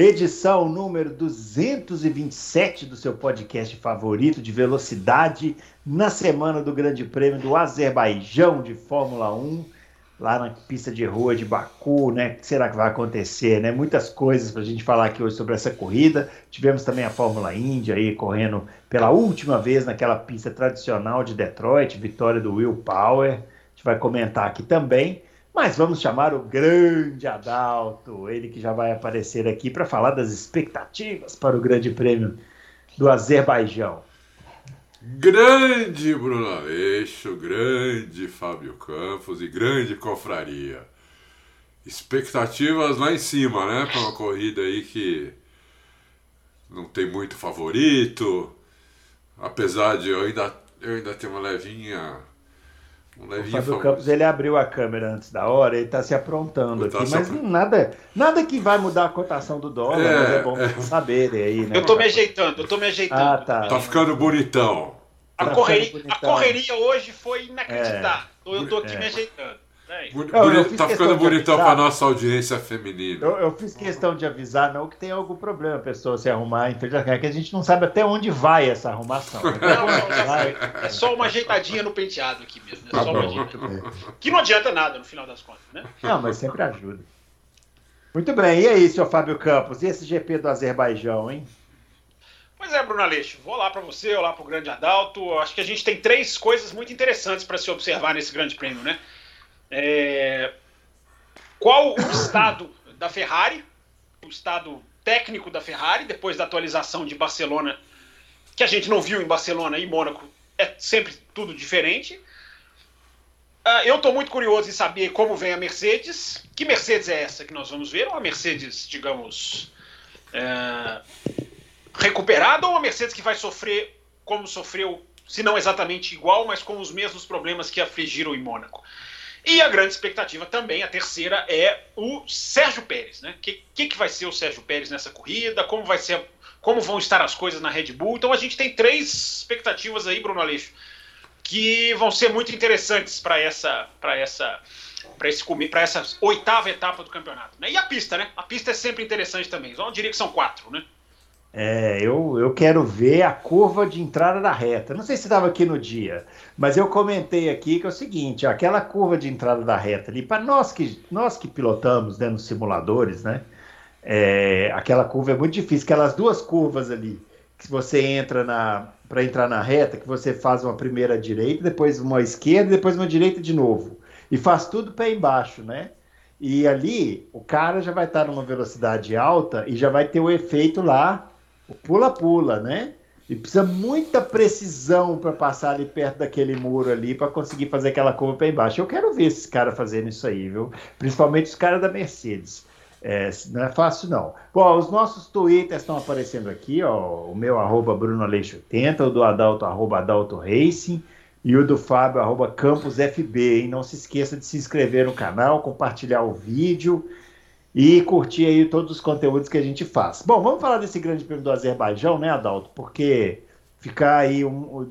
edição número 227 do seu podcast favorito de velocidade, na semana do Grande Prêmio do Azerbaijão de Fórmula 1, lá na pista de rua de Baku, né? O que será que vai acontecer, né? Muitas coisas para a gente falar aqui hoje sobre essa corrida. Tivemos também a Fórmula Indy aí correndo pela última vez naquela pista tradicional de Detroit, vitória do Will Power. A gente vai comentar aqui também. Mas vamos chamar o grande Adalto, ele que já vai aparecer aqui para falar das expectativas para o Grande Prêmio do Azerbaijão. Grande Bruno Aleixo, grande Fábio Campos e grande confraria. Expectativas lá em cima, né? Para uma corrida aí que não tem muito favorito. Apesar de eu ainda, eu ainda ter uma levinha o Fábio. Campos ele abriu a câmera antes da hora, ele está se aprontando tá aqui, mas nada, nada que vai mudar a cotação do dólar, é, mas é bom é. saberem aí, né? Eu estou me ajeitando, eu tô me ajeitando. Ah, tá. Tá ficando bonitão. A, tá correria, a correria hoje foi inacreditável. É, eu estou aqui é. me ajeitando. É tá ficando bonitão para nossa audiência feminina. Eu, eu, fiz questão de avisar, não que tem algum problema a pessoa se arrumar, é que a gente não sabe até onde vai essa arrumação. Né? Não, não, é só uma ajeitadinha no penteado aqui mesmo. É tá só uma Que não adianta nada no final das contas, né? Não, mas sempre ajuda. Muito bem, e aí, seu Fábio Campos? E esse GP do Azerbaijão, hein? Pois é, Bruno Aleixo, vou lá para você, vou lá para o Grande Adalto. Acho que a gente tem três coisas muito interessantes para se observar nesse Grande Prêmio, né? É, qual o estado da Ferrari, o estado técnico da Ferrari, depois da atualização de Barcelona, que a gente não viu em Barcelona e Mônaco, é sempre tudo diferente. Uh, eu estou muito curioso em saber como vem a Mercedes. Que Mercedes é essa que nós vamos ver? Uma Mercedes, digamos, é, recuperada ou uma Mercedes que vai sofrer como sofreu, se não exatamente igual, mas com os mesmos problemas que afligiram em Mônaco? E a grande expectativa também, a terceira, é o Sérgio Pérez. Né? O que, que, que vai ser o Sérgio Pérez nessa corrida? Como vai ser, como vão estar as coisas na Red Bull? Então a gente tem três expectativas aí, Bruno Aleixo, que vão ser muito interessantes para essa, para essa, para esse para essa oitava etapa do campeonato. Né? E a pista, né? A pista é sempre interessante também. Eu diria que são quatro, né? É, eu, eu quero ver a curva de entrada da reta. Não sei se estava aqui no dia, mas eu comentei aqui que é o seguinte: aquela curva de entrada da reta ali, para nós que, nós que pilotamos né, nos simuladores, né? É, aquela curva é muito difícil, aquelas duas curvas ali, que você entra na. para entrar na reta, que você faz uma primeira direita, depois uma esquerda depois uma direita de novo. E faz tudo pé embaixo, né? E ali o cara já vai estar numa velocidade alta e já vai ter o efeito lá o pula-pula, né? E precisa muita precisão para passar ali perto daquele muro ali para conseguir fazer aquela curva para embaixo. Eu quero ver esses caras fazendo isso aí, viu? Principalmente os caras da Mercedes. É, não é fácil, não. Bom, os nossos twitters estão aparecendo aqui, ó. O meu arroba Bruno Aleixo 80, o do Adalto, arroba Adalto Racing, e o do Fábio, arroba Campos FB, hein? Não se esqueça de se inscrever no canal, compartilhar o vídeo e curtir aí todos os conteúdos que a gente faz. Bom, vamos falar desse grande prêmio do Azerbaijão, né, Adalto? Porque ficar aí um,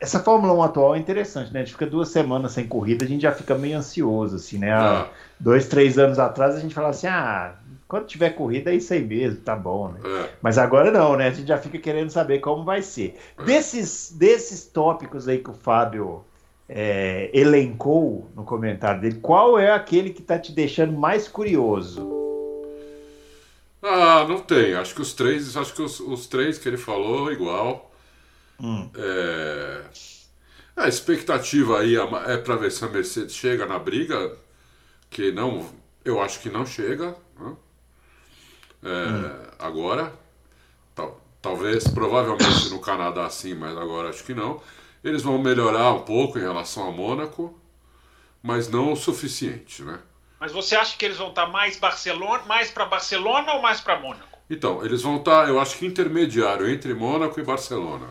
essa Fórmula 1 atual é interessante, né? A gente fica duas semanas sem corrida, a gente já fica meio ansioso, assim, né? É. dois, três anos atrás a gente falava assim, ah, quando tiver corrida é isso aí mesmo, tá bom, né? É. Mas agora não, né? A gente já fica querendo saber como vai ser. É. Desses, desses tópicos aí que o Fábio é, elencou no comentário dele, qual é aquele que tá te deixando mais curioso? Ah, não tem. Acho que os três, acho que os, os três que ele falou igual. Hum. É... A expectativa aí é para ver se a Mercedes chega na briga, que não, eu acho que não chega. Né? É, hum. Agora, tal, talvez, provavelmente no Canadá sim, mas agora acho que não. Eles vão melhorar um pouco em relação a Mônaco, mas não o suficiente, né? Mas você acha que eles vão estar mais Barcelona, mais para Barcelona ou mais para Mônaco? Então, eles vão estar, eu acho que intermediário entre Mônaco e Barcelona.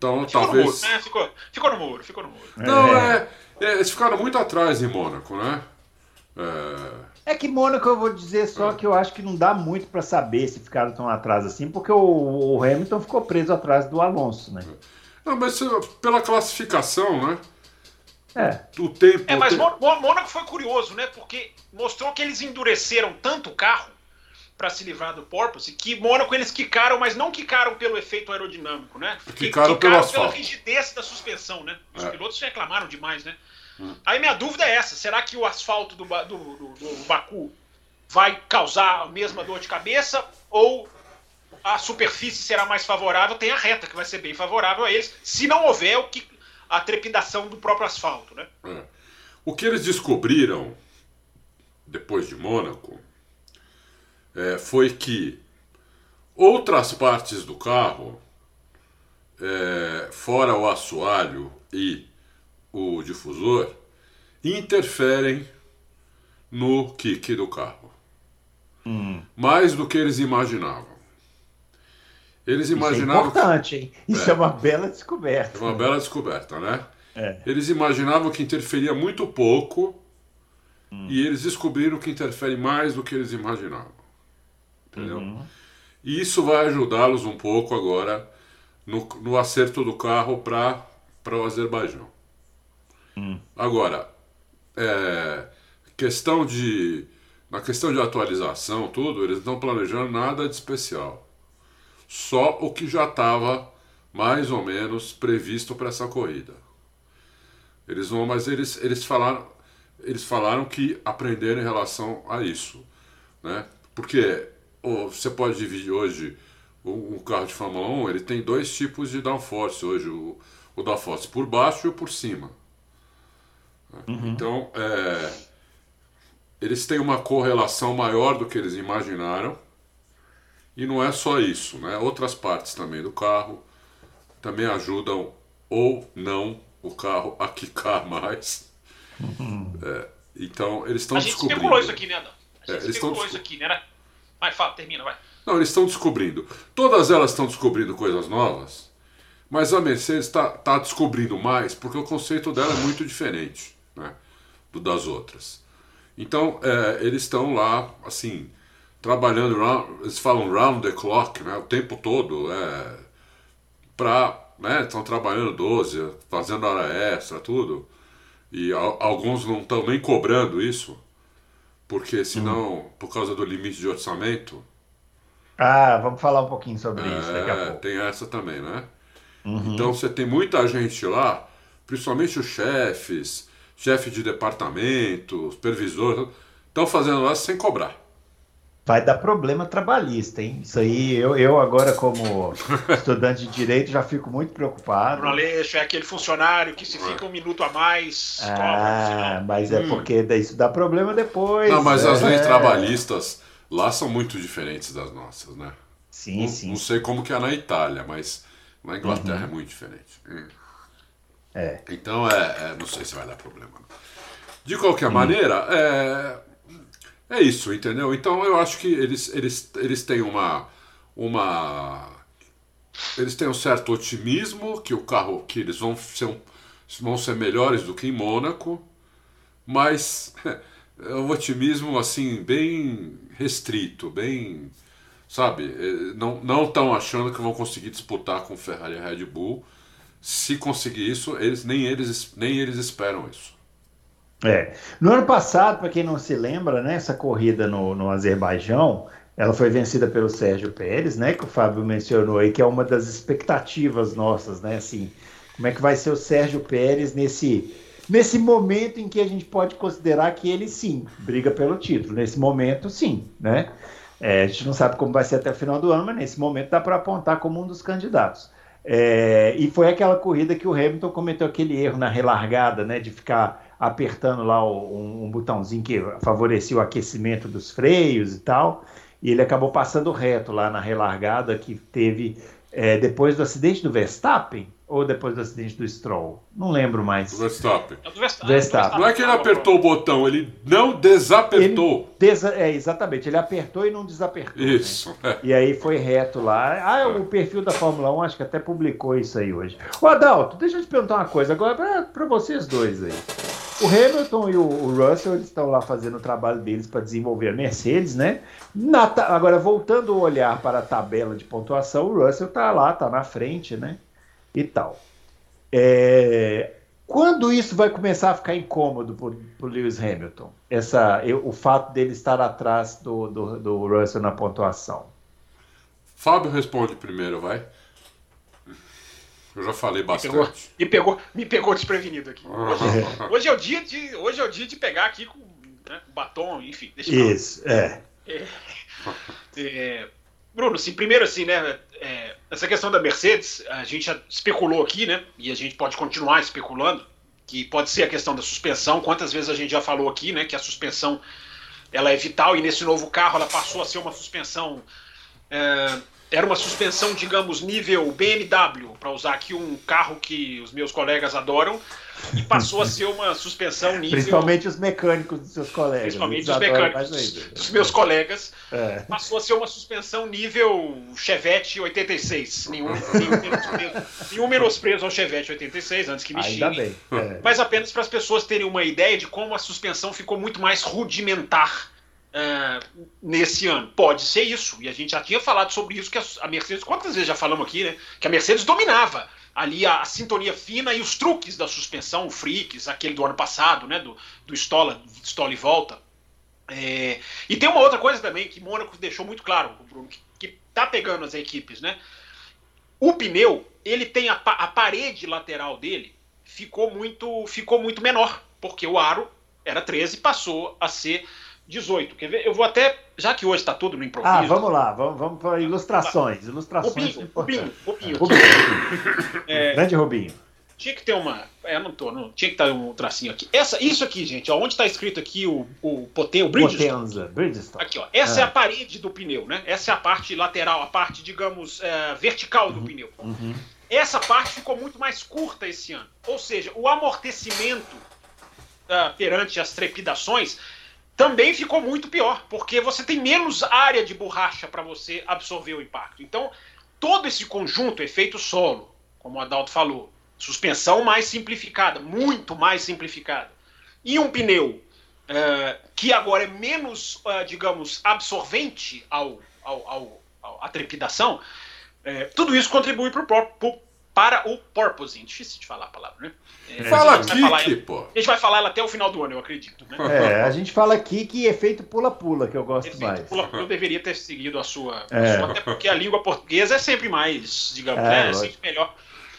Então ficou talvez. No muro, né? ficou, ficou no muro, ficou no muro. Não, é. é eles ficaram muito atrás em Mônaco, né? É... é que Mônaco eu vou dizer só é. que eu acho que não dá muito para saber se ficaram tão atrás assim, porque o, o, Hamilton ficou preso atrás do Alonso, né? Não, mas pela classificação, né? É. O tempo. É, mas Mônaco foi curioso, né? Porque mostrou que eles endureceram tanto o carro para se livrar do Porpoise, que Mônaco eles quicaram, mas não quicaram pelo efeito aerodinâmico, né? Quicaram, quicaram pela rigidez da suspensão, né? Os é. pilotos reclamaram demais, né? Hum. Aí minha dúvida é essa: será que o asfalto do, do, do, do Baku vai causar a mesma dor de cabeça ou a superfície será mais favorável? Tem a reta que vai ser bem favorável a eles, se não houver o que a trepidação do próprio asfalto, né? É. O que eles descobriram depois de Mônaco é, foi que outras partes do carro, é, fora o assoalho e o difusor, interferem no kick do carro. Hum. Mais do que eles imaginavam. Eles imaginavam. Isso é importante, hein? Isso é, é uma bela descoberta. É uma bela descoberta, né? É. Eles imaginavam que interferia muito pouco hum. e eles descobriram que interfere mais do que eles imaginavam. Entendeu? Uhum. E isso vai ajudá-los um pouco agora no, no acerto do carro para o Azerbaijão. Hum. Agora, é, questão de, na questão de atualização, tudo, eles não estão planejando nada de especial. Só o que já estava mais ou menos previsto para essa corrida. Eles vão, mas eles, eles falaram, eles falaram que aprenderam em relação a isso, né? Porque você pode dividir hoje um carro de Fórmula 1, ele tem dois tipos de downforce hoje, o, o downforce por baixo e o por cima. Uhum. Então, é, eles têm uma correlação maior do que eles imaginaram. E não é só isso, né? Outras partes também do carro também ajudam ou não o carro a quicar mais. Uhum. É, então, eles estão descobrindo. A gente especulou isso aqui, né? A gente é, especulou isso aqui, né? Vai, fala, termina, vai. Não, eles estão descobrindo. Todas elas estão descobrindo coisas novas, mas a Mercedes está tá descobrindo mais porque o conceito dela é muito diferente né, do das outras. Então, é, eles estão lá, assim, trabalhando, round, eles falam round the clock, né, o tempo todo, é, para, né, estão trabalhando 12, fazendo hora extra, tudo, e alguns não estão nem cobrando isso, porque senão, hum. por causa do limite de orçamento... Ah, vamos falar um pouquinho sobre é, isso daqui a pouco. Tem essa também, né? Uhum. Então você tem muita gente lá, principalmente os chefes, chefe de departamento, supervisor, estão fazendo lá sem cobrar. Vai dar problema trabalhista, hein? Isso aí, eu, eu agora, como estudante de direito, já fico muito preocupado. Bruno Aleixo é aquele funcionário que se fica um minuto a mais. Ah, cobra, mas é hum. porque isso dá problema depois. Não, mas é. as leis trabalhistas lá são muito diferentes das nossas, né? Sim, não, sim. Não sei como que é na Itália, mas na Inglaterra uhum. é muito diferente. Hum. É. Então, é, é, não sei se vai dar problema. De qualquer hum. maneira, é, é isso, entendeu? Então, eu acho que eles, eles, eles têm uma, uma. Eles têm um certo otimismo que o carro, que eles vão ser, vão ser melhores do que em Mônaco, mas é um otimismo assim bem restrito, bem, sabe? É, não não estão achando que vão conseguir disputar com Ferrari e Red Bull se conseguir isso, eles nem eles nem eles esperam isso. É. No ano passado, para quem não se lembra, né, essa corrida no, no Azerbaijão, ela foi vencida pelo Sérgio Pérez, né, que o Fábio mencionou aí, que é uma das expectativas nossas, né, assim, como é que vai ser o Sérgio Pérez nesse nesse momento em que a gente pode considerar que ele sim briga pelo título. Nesse momento, sim, né? É, a gente não sabe como vai ser até o final do ano, mas nesse momento dá para apontar como um dos candidatos. É, e foi aquela corrida que o Hamilton cometeu aquele erro na relargada, né, de ficar apertando lá o, um, um, botãozinho que favorecia o aquecimento dos freios e tal, e ele acabou passando reto lá na relargada que teve é, depois do acidente do Verstappen, Ou depois do acidente do Stroll? Não lembro mais. Do Verstappen. É do Verstappen. Verstappen. Não é que ele apertou o botão, ele não desapertou. Ele desa... É, exatamente, ele apertou e não desapertou. né? Isso. é. E aí foi reto lá. Ah, o perfil da Fórmula 1 acho que até publicou isso aí hoje. Ô Adalto, deixa eu te perguntar uma coisa agora para vocês dois aí. O Hamilton e o, Russell estão lá fazendo o trabalho deles para desenvolver a Mercedes, né? Na agora, voltando o olhar para a tabela de pontuação, o Russell tá lá, tá na frente, né? E tal. É, Quando isso vai começar a ficar incômodo para o Lewis Hamilton? Essa, o fato dele estar atrás do, do, do Russell na pontuação. Fábio responde primeiro, vai. Eu já falei Pegou, bastante. me, pegou, me pegou desprevenido aqui. Hoje, hoje é o dia de, hoje é o dia de pegar aqui com né, batom, enfim. Deixa eu Isso, é. É, Bruno, assim, primeiro assim, né? é, essa questão da Mercedes, a gente já especulou aqui, né? E a gente pode continuar especulando que pode ser a questão da suspensão. Quantas vezes a gente já falou aqui, né? Que a suspensão ela é vital e nesse novo carro ela passou a ser uma suspensão. é, era uma suspensão, digamos, nível BMW, para usar aqui um carro que os meus colegas adoram, e passou a ser uma suspensão nível. Principalmente os mecânicos dos seus colegas. Principalmente os mecânicos dos, meus colegas, É. passou a ser uma suspensão nível Chevette 86. Nenhum, nenhum, menosprezo, nenhum menosprezo ao Chevette 86, antes que me Ainda bem. é. Mas apenas para as pessoas terem uma ideia de como a suspensão ficou muito mais rudimentar ah, nesse ano. Pode ser isso. E a gente já tinha falado sobre isso, que a, Mercedes, quantas vezes já falamos aqui, né? Que a Mercedes dominava ali a, a sintonia fina e os truques da suspensão, o freaks, aquele do ano passado, né? Do, do Stola, Stola e volta. É, e tem uma outra coisa também que Mônaco deixou muito claro, Bruno, que, que tá pegando as equipes, né? O pneu, ele tem a, a parede lateral dele ficou muito ficou muito menor, porque o aro era 13 e passou a ser 18. Quer ver? Eu vou até, já que hoje está tudo no improviso. Ah, vamos lá, vamos, vamos para ilustrações. Ilustrações Rubinho, Rubinho. Rubinho, Rubinho, Rubinho. Grande Rubinho. Tinha que ter uma. É, não tô, não, tinha que estar um tracinho aqui. Essa, isso aqui, gente, ó, onde está escrito aqui o, o o Bridgestone. Potenza, Bridgestone. Aqui, ó. Essa Ah. é a parede do pneu, né? Essa é a parte lateral, a parte, digamos, é, vertical do pneu. Uhum. Essa parte ficou muito mais curta esse ano. Ou seja, o amortecimento ah, perante as trepidações também ficou muito pior, porque você tem menos área de borracha para você absorver o impacto. Então, todo esse conjunto, efeito solo, como o Adalto falou, suspensão mais simplificada, muito mais simplificada, e um pneu eh, que agora é menos, ah, digamos, absorvente ao, ao, ao- à trepidação, eh, tudo isso contribui pró- pro- para o porpoising. Difícil de falar a palavra, né? Eh, Fala a gente vai falar aqui, ela- pô. a gente vai falar ela até o final do ano, eu acredito. Né? É, a gente fala aqui que efeito pula-pula, que eu gosto Efeito mais. pula- Eu deveria ter seguido a sua, a É. sua, até porque a língua portuguesa é sempre mais, digamos, É, né, é sempre melhor.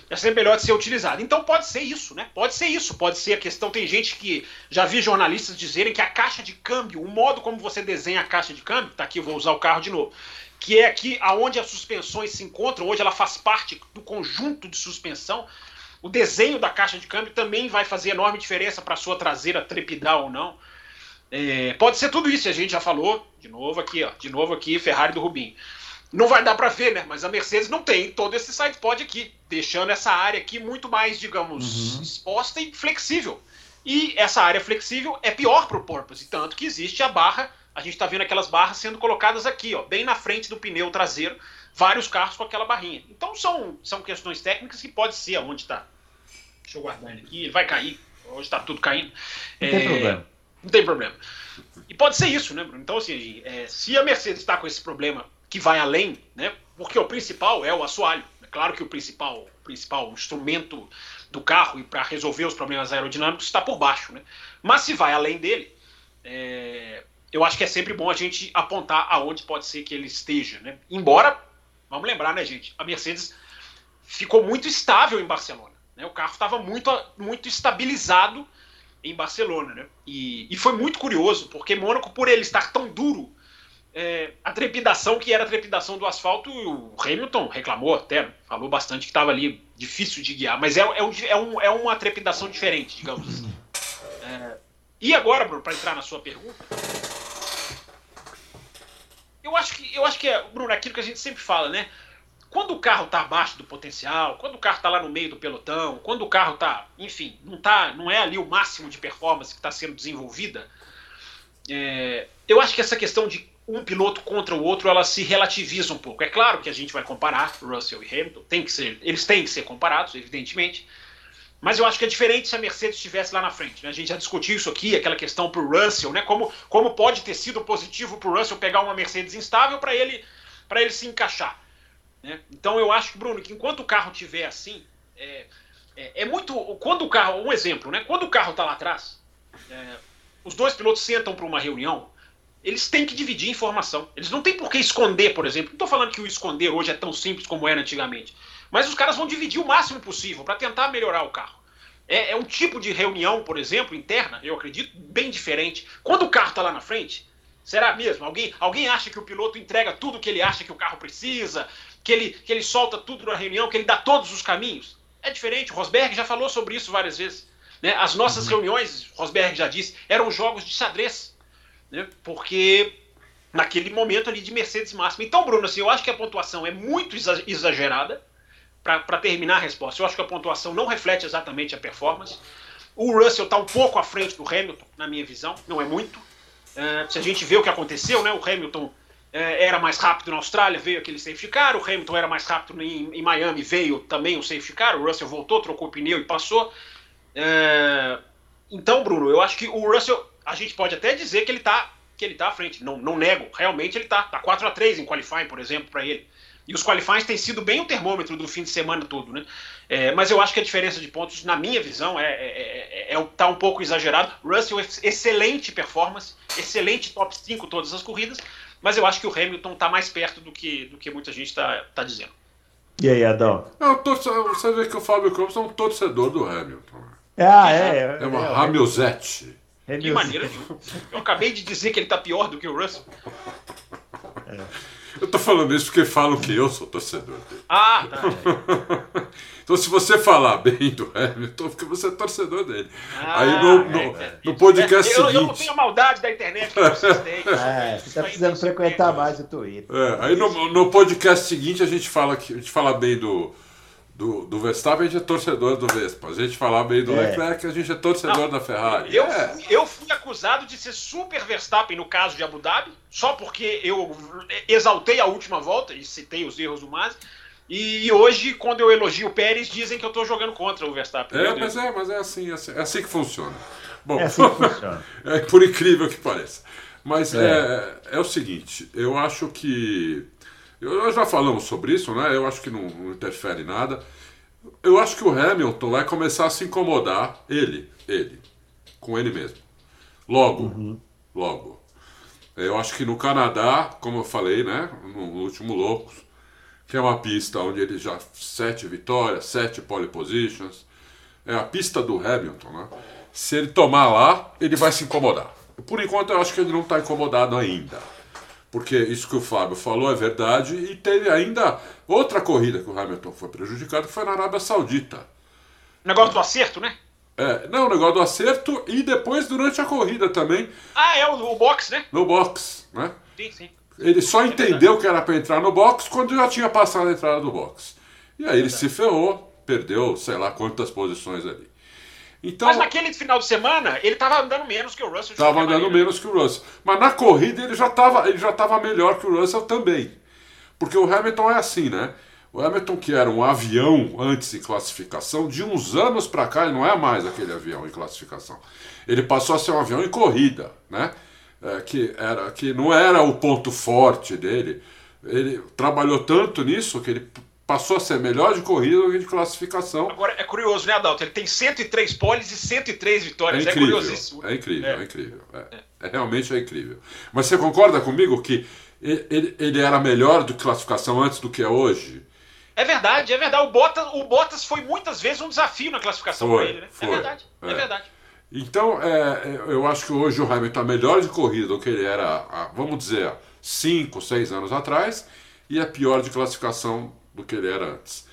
É sempre melhor de ser utilizada. Então pode ser isso, né? Pode ser isso. Pode ser a questão. Tem gente que já vi jornalistas dizerem que a caixa de câmbio, o modo como você desenha a caixa de câmbio, tá aqui, eu vou usar o carro de novo, que é aqui aonde as suspensões se encontram, onde ela faz parte do conjunto de suspensão. O desenho da caixa de câmbio também vai fazer enorme diferença para a sua traseira trepidar ou não. É, pode ser tudo isso, a gente já falou, de novo aqui, ó, de novo aqui, Ferrari do Rubinho. Não vai dar para ver, né? Mas a Mercedes não tem todo esse side pod aqui, deixando essa área aqui muito mais, digamos, Uhum. exposta e flexível. E essa área flexível é pior para o porpoise, tanto que existe a barra, a gente está vendo aquelas barras sendo colocadas aqui, ó, bem na frente do pneu traseiro, vários carros com aquela barrinha. Então são, são questões técnicas que pode ser aonde está. Deixa eu guardar ele aqui, ele vai cair. Hoje está tudo caindo. Não tem É, problema. Não tem problema. E pode ser isso, né, Bruno? Então, assim, é, se a Mercedes está com esse problema que vai além, né? Porque o principal é o assoalho. É claro que o principal, o principal instrumento do carro e para resolver os problemas aerodinâmicos está por baixo, né? Mas se vai além dele, é, eu acho que é sempre bom a gente apontar aonde pode ser que ele esteja, né? Embora, vamos lembrar, né, gente? A Mercedes ficou muito estável em Barcelona. Né? O carro estava muito, muito estabilizado em Barcelona, né? E, e foi muito curioso, porque Mônaco, por ele estar tão duro, é, a trepidação que era a trepidação do asfalto, o Hamilton reclamou até, falou bastante que estava ali difícil de guiar, mas é, é, é, um, é uma trepidação diferente, digamos assim. É, e agora, Bruno, para entrar na sua pergunta, eu acho que eu acho que é, Bruno, aquilo que a gente sempre fala, né? quando o carro está abaixo do potencial, quando o carro está lá no meio do pelotão, quando o carro está, enfim, não, tá, não é ali o máximo de performance que está sendo desenvolvida, é, eu acho que essa questão de um piloto contra o outro, ela se relativiza um pouco. É claro que a gente vai comparar Russell e Hamilton, tem que ser, eles têm que ser comparados, evidentemente, mas eu acho que é diferente se a Mercedes estivesse lá na frente. Né? A gente já discutiu isso aqui, aquela questão para o Russell, né? como, como pode ter sido positivo para o Russell pegar uma Mercedes instável para ele, ele se encaixar. Né? Então eu acho, Bruno, que enquanto o carro tiver assim, é, é, é muito. Quando o carro. Um exemplo, né? Quando o carro está lá atrás, é, os dois pilotos sentam para uma reunião, eles têm que dividir informação. Eles não têm por que esconder, por exemplo. Não estou falando que o esconder hoje é tão simples como era antigamente. Mas os caras vão dividir o máximo possível para tentar melhorar o carro. É, é, um tipo de reunião, por exemplo, interna, eu acredito, bem diferente. Quando o carro está lá na frente, será mesmo? Alguém, alguém acha que o piloto entrega tudo que ele acha que o carro precisa? que ele, que ele solta tudo na reunião, que ele dá todos os caminhos. É diferente. Rosberg já falou sobre isso várias vezes. Né? As nossas uhum. reuniões, Rosberg já disse, eram jogos de xadrez. Né? Porque naquele momento ali de Mercedes máxima. Então, Bruno, assim, eu acho que a pontuação é muito exagerada para terminar a resposta. Eu acho que a pontuação não reflete exatamente a performance. O Russell está um pouco à frente do Hamilton, na minha visão, não é muito. Uh, se a gente vê o que aconteceu, né, o Hamilton é, era mais rápido na Austrália, veio aquele safety car, o Hamilton era mais rápido em, em Miami, veio também o safety car, o Russell voltou, trocou o pneu e passou. É, então, Bruno, eu acho que o Russell, a gente pode até dizer que ele está que ele tá à frente, não, não nego, realmente ele está, tá 4 a 3 em qualifying, por exemplo, para ele. E os qualifies têm sido bem o termômetro do fim de semana todo, né? É, mas eu acho que a diferença de pontos, na minha visão, é, é, é, é tá um pouco exagerado. Russell, excelente performance, excelente top 5 todas as corridas, mas eu acho que o Hamilton está mais perto do que, do que muita gente está tá dizendo. E aí, Adão? você vê que o Fábio Campos é um torcedor do Hamilton. Ah, é. É, uma é, Hamilzete. De maneira. Eu acabei de dizer que ele está pior do que o Russell. É. Eu tô falando isso porque falam que eu sou torcedor dele. Ah, tá. então, se você falar bem do Hamilton, porque você é torcedor dele. Ah, Aí no, no, é, no podcast é, eu, seguinte. Eu não tenho a maldade da internet que vocês têm. É, você tá precisando frequentar mais o Twitter. É, aí no, no podcast seguinte a gente fala, que, a gente fala bem do do, do Verstappen, a gente é torcedor do Vespa. A gente falar bem do é. Leclerc, a gente é torcedor Não, da Ferrari. Eu, é. eu fui acusado de ser super Verstappen no caso de Abu Dhabi, só porque eu exaltei a última volta e citei os erros do Masi. E hoje, quando eu elogio o Pérez, dizem que eu estou jogando contra o Verstappen. É, mas é, mas é assim, é assim, é assim que funciona. Bom, é assim que funciona. é por incrível que pareça. Mas é. é, é o seguinte, eu acho que nós já falamos sobre isso, né? Eu acho que não, não interfere nada. Eu acho que o Hamilton vai começar a se incomodar, ele, ele, com ele mesmo. Logo, uhum. logo. Eu acho que no Canadá, como eu falei, né? No último Loucos, que é uma pista onde ele já sete vitórias, sete pole positions, é a pista do Hamilton, né? Se ele tomar lá, ele vai se incomodar. Por enquanto, eu acho que ele não está incomodado ainda porque isso que o Fábio falou é verdade, e teve ainda outra corrida que o Hamilton foi prejudicado, que foi na Arábia Saudita. Negócio do acerto, né? É, não, o negócio do acerto e depois durante a corrida também. Ah, é o, o box, né? No box, né? Sim, sim. Ele só é entendeu que era para entrar no box quando já tinha passado a entrada do box. E aí ele se ferrou, perdeu sei lá quantas posições ali. Então, Mas naquele final de semana, ele estava andando menos que o Russell. Estava andando maneira. menos que o Russell. Mas na corrida ele já estava ele já tava melhor que o Russell também. Porque o Hamilton é assim, né? O Hamilton, que era um avião antes em classificação, de uns anos para cá ele não é mais aquele avião em classificação. Ele passou a ser um avião em corrida, né? É, que, era, que não era o ponto forte dele. Ele trabalhou tanto nisso que ele passou a ser melhor de corrida do que de classificação. Agora, é curioso, né, Adalto? Ele tem 103 poles e 103 vitórias. É, é incrível, é curiosíssimo. É incrível, é, é incrível. É, é, realmente é incrível. Mas você concorda comigo que ele, ele era melhor do que classificação antes do que é hoje? É verdade, é verdade. O Bottas, o Bottas foi muitas vezes um desafio na classificação para ele, né? É foi, é verdade, é, verdade. Então, eu acho que hoje o Hamilton está melhor de corrida do que ele era, vamos dizer, 5, 6 anos atrás, e é pior de classificação do que ele era antes.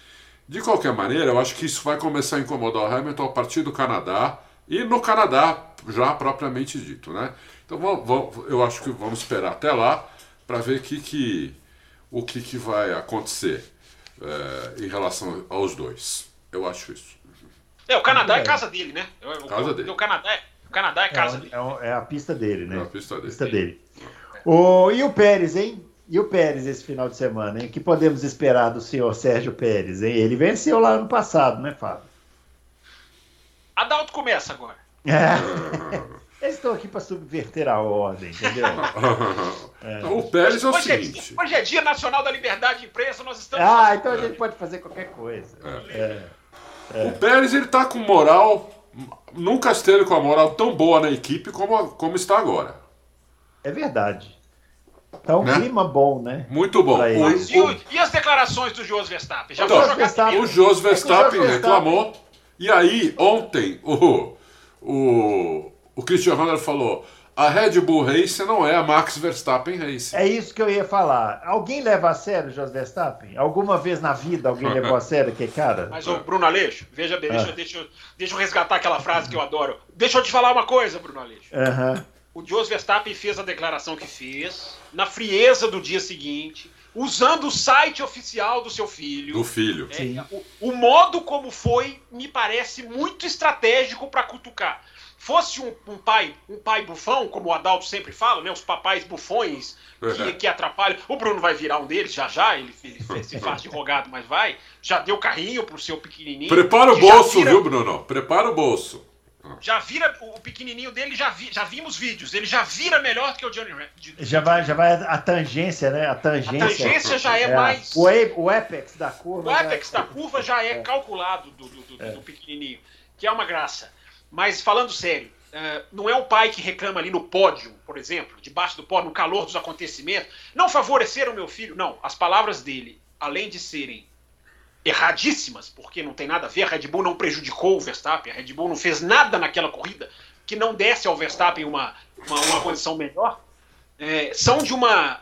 De qualquer maneira, eu acho que isso vai começar a incomodar o Hamilton a partir do Canadá e no Canadá já propriamente dito, né? Então eu acho que vamos esperar até lá para ver que, que, o que, que vai acontecer. é, em relação aos dois. Eu acho isso. É, o Canadá é, casa dele, né? O, casa dele. O Canadá é, o Canadá é casa é, dele. É, a pista dele, né? É a pista dele. Pista dele. O, e o Pérez, hein? E o Pérez esse final de semana, hein? O que podemos esperar do senhor Sérgio Pérez, hein? Ele venceu lá no passado, né, Fábio? Adalto começa agora. É. Eles estão aqui para subverter a ordem, entendeu? é. O Pérez é o hoje seguinte. É, hoje é Dia Nacional da Liberdade de Imprensa, nós estamos. Ah, então a gente pode fazer qualquer coisa. É. É. O Pérez ele tá com moral. Nunca esteve com a moral tão boa na equipe como, como está agora. É verdade. Tá um né? clima bom, né? Muito bom. E, o, e, as declarações do Jos Verstappen? Já então, Verstappen, o Jos Verstappen, reclamou. E aí, ontem, o, o, o Christian Horner falou: a Red Bull Race não é a Max Verstappen Race. É isso que eu ia falar. Alguém leva a sério o Jos Verstappen? Alguma vez na vida alguém levou a sério que cara? Mas o Bruno Aleixo, veja bem, deixa, ah. deixa, deixa eu resgatar aquela frase que eu adoro. Deixa eu te falar uma coisa, Bruno Aleixo. Uhum. O Jos Verstappen fez a declaração que fez, na frieza do dia seguinte, usando o site oficial do seu filho. Do filho. É, o, o, modo como foi me parece muito estratégico para cutucar. Fosse um, um, pai, um pai bufão, como o Adalto sempre fala, né? Os papais bufões que, que atrapalham. O Bruno vai virar um deles já já, ele, ele se faz de rogado, mas vai. Já deu carrinho pro seu pequenininho. Prepara o bolso, vira... viu, Bruno? Prepara o bolso. Já vira o pequenininho dele, já, vi, já vimos vídeos. Ele já vira melhor do que o Johnny Red. Já vai, já vai a tangência, né? A tangência. A tangência já é, é mais. O, o apex da curva. O apex da curva já é, é. calculado do, do, do, é. do, pequenininho, que é uma graça. Mas falando sério, uh, não é o pai que reclama ali no pódio, por exemplo, debaixo do pódio, no calor dos acontecimentos, não favoreceram meu filho. Não, as palavras dele, além de serem erradíssimas, porque não tem nada a ver. A Red Bull não prejudicou o Verstappen, a Red Bull não fez nada naquela corrida que não desse ao Verstappen uma, uma, uma condição melhor. É, são de uma.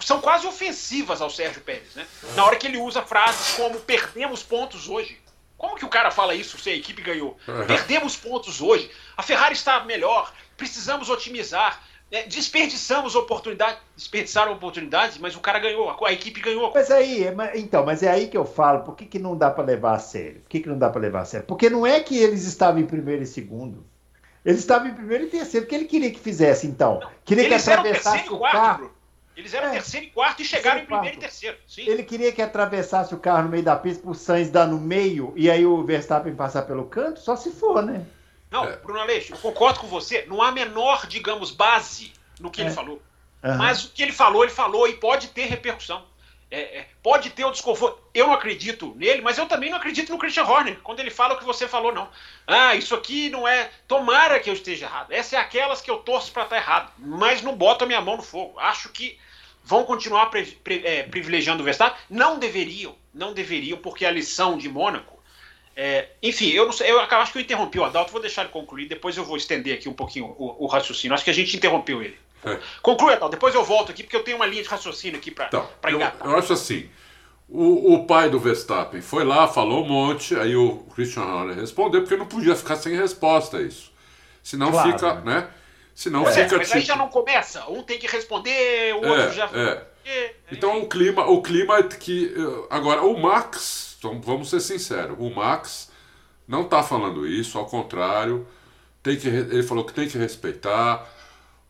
São quase ofensivas ao Sérgio Pérez, né? Na hora que ele usa frases como perdemos pontos hoje. Como que o cara fala isso se a equipe ganhou? Perdemos pontos hoje, a Ferrari está melhor, precisamos otimizar. É, desperdiçamos oportunidades, desperdiçaram oportunidades, mas o cara ganhou, a, a equipe ganhou. Mas aí, então, mas é aí que eu falo, por que, que não dá para levar a sério? Por que, que não dá para levar a sério? Porque não é que eles estavam em primeiro e segundo. Eles estavam em primeiro e terceiro. O que ele queria que fizesse, então? Não, queria que atravessasse o carro. Eles eram é, terceiro e quarto e chegaram em primeiro e terceiro. Sim. Ele queria que atravessasse o carro no meio da pista o Sainz dar no meio e aí o Verstappen passar pelo canto, só se for, né? Não, é. Bruno Aleixo, eu concordo com você. Não há menor, digamos, base no que é. ele falou. Uhum. Mas o que ele falou, ele falou e pode ter repercussão. É, é, pode ter o desconforto. Eu não acredito nele, mas eu também não acredito no Christian Horner, quando ele fala o que você falou, não. Ah, isso aqui não é. Tomara que eu esteja errado. Essa é aquelas que eu torço para estar errado, mas não boto a minha mão no fogo. Acho que vão continuar pri, pri, é, privilegiando o Verstappen. Não deveriam, não deveriam, porque a lição de Mônaco é, enfim, eu, não sei, eu acho que eu interrompi o Adalto, vou deixar ele concluir, depois eu vou estender aqui um pouquinho o, o raciocínio. Acho que a gente interrompeu ele. É. Conclui, Adalto, depois eu volto aqui, porque eu tenho uma linha de raciocínio aqui para então, engatar. Eu, eu acho assim, o, o, pai do Verstappen foi lá, falou um monte, aí o Christian Horner respondeu, porque não podia ficar sem resposta a isso. Senão claro, fica, né? né? Senão é, fica mas tipo... aí já não começa. Um tem que responder, o outro é, já. É. Então o clima, o clima é que. Agora, o Max vamos ser sinceros, o Max não está falando isso, ao contrário, tem que, ele falou que tem que respeitar,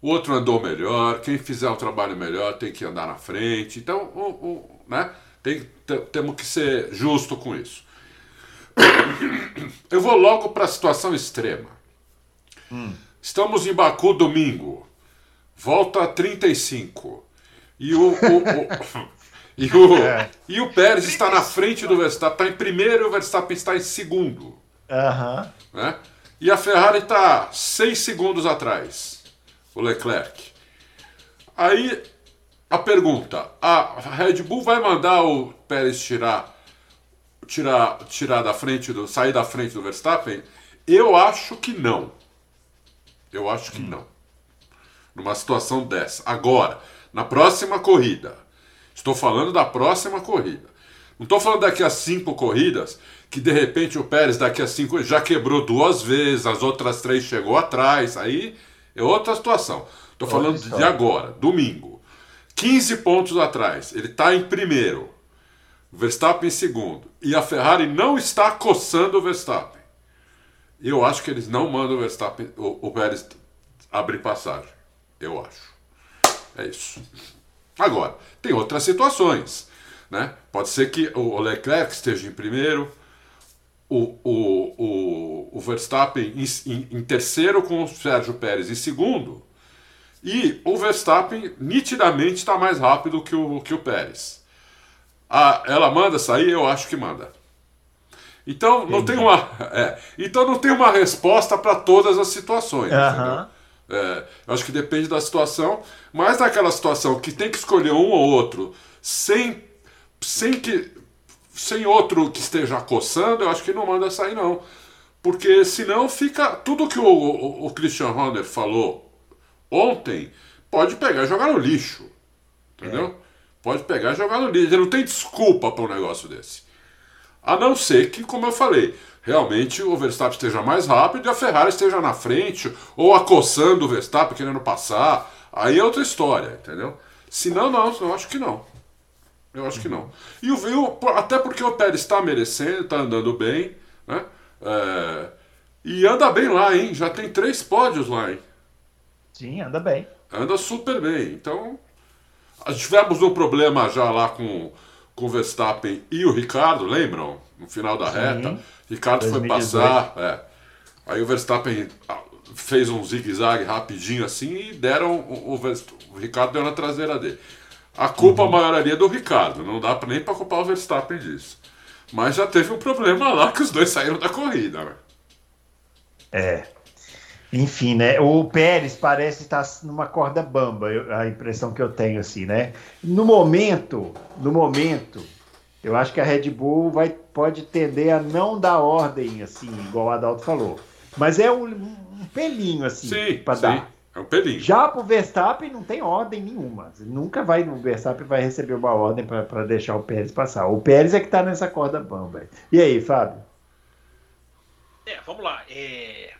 o outro andou melhor, quem fizer o trabalho melhor tem que andar na frente. Então, o, o, né, tem, temos que ser justo com isso. Eu vou logo para a situação extrema. Hum. Estamos em Baku domingo. Volta 35. E o, o, o e o, é. e o Pérez está na frente do Verstappen, está em primeiro e o Verstappen está em segundo. Uhum. Né? E a Ferrari está seis segundos atrás, o Leclerc. Aí a pergunta: a Red Bull vai mandar o Pérez tirar, tirar, tirar da frente do, sair da frente do Verstappen? Eu acho que não. Eu acho que hum. não. Numa situação dessa. Agora, na próxima corrida Estou falando da próxima corrida. Não estou falando daqui a cinco corridas, que de repente o Pérez daqui a cinco já quebrou duas vezes, as outras três chegou atrás. Aí é outra situação. Estou falando de agora, domingo. 15 pontos atrás. Ele está em primeiro. Verstappen em segundo, e a Ferrari não está coçando o Verstappen, eu acho que eles não mandam o Verstappen, o, o Pérez abrir passagem. Eu acho. É isso. Agora, tem outras situações. Né? Pode ser que o Leclerc esteja em primeiro, o, o, o, o Verstappen em, em, em, terceiro com o Sérgio Pérez em segundo, e o Verstappen nitidamente está mais rápido que o, que o Pérez. Ah, ela manda sair? Eu acho que manda. Então não tem uma, é, então não tem uma resposta para todas as situações. Uhum. É, eu acho que depende da situação, mas naquela situação que tem que escolher um ou outro sem, sem que sem outro que esteja coçando, eu acho que não manda sair não, porque senão fica tudo que o, o, o Christian Horner falou ontem pode pegar e jogar no lixo, entendeu? É. Pode pegar e jogar no lixo. Não tem desculpa para um negócio desse. A não ser que, como eu falei, realmente o Verstappen esteja mais rápido e a Ferrari esteja na frente, ou acossando o Verstappen, querendo passar. Aí é outra história, entendeu? Se não, não, eu acho que não. Eu acho que não. E o, até porque o Pérez está merecendo, está andando bem, né? É, e anda bem lá, hein? Já tem três pódios lá, hein? Sim, anda bem. Anda super bem. Então, tivemos um problema já lá com com o Verstappen e o Ricardo, lembram? No final da Sim. reta. Ricardo 2018. foi passar. É. Aí o Verstappen ah, fez um zigue-zague rapidinho assim e deram. O, o, o, Ricardo deu na traseira dele. A culpa uhum. maior ali é do Ricardo, não dá nem para culpar o Verstappen disso. Mas já teve um problema lá que os dois saíram da corrida, né? É. Enfim, né? O Pérez parece estar numa corda bamba, a impressão que eu tenho, assim, né? No momento, no momento, eu acho que a Red Bull vai, pode tender a não dar ordem, assim, igual o Adalto falou. Mas é um, um pelinho, assim, para dar. É um pelinho. Já pro Verstappen não tem ordem nenhuma. Nunca vai, o Verstappen vai receber uma ordem para deixar o Pérez passar. O Pérez é que tá nessa corda bamba. E aí, Fábio? É, vamos lá. É...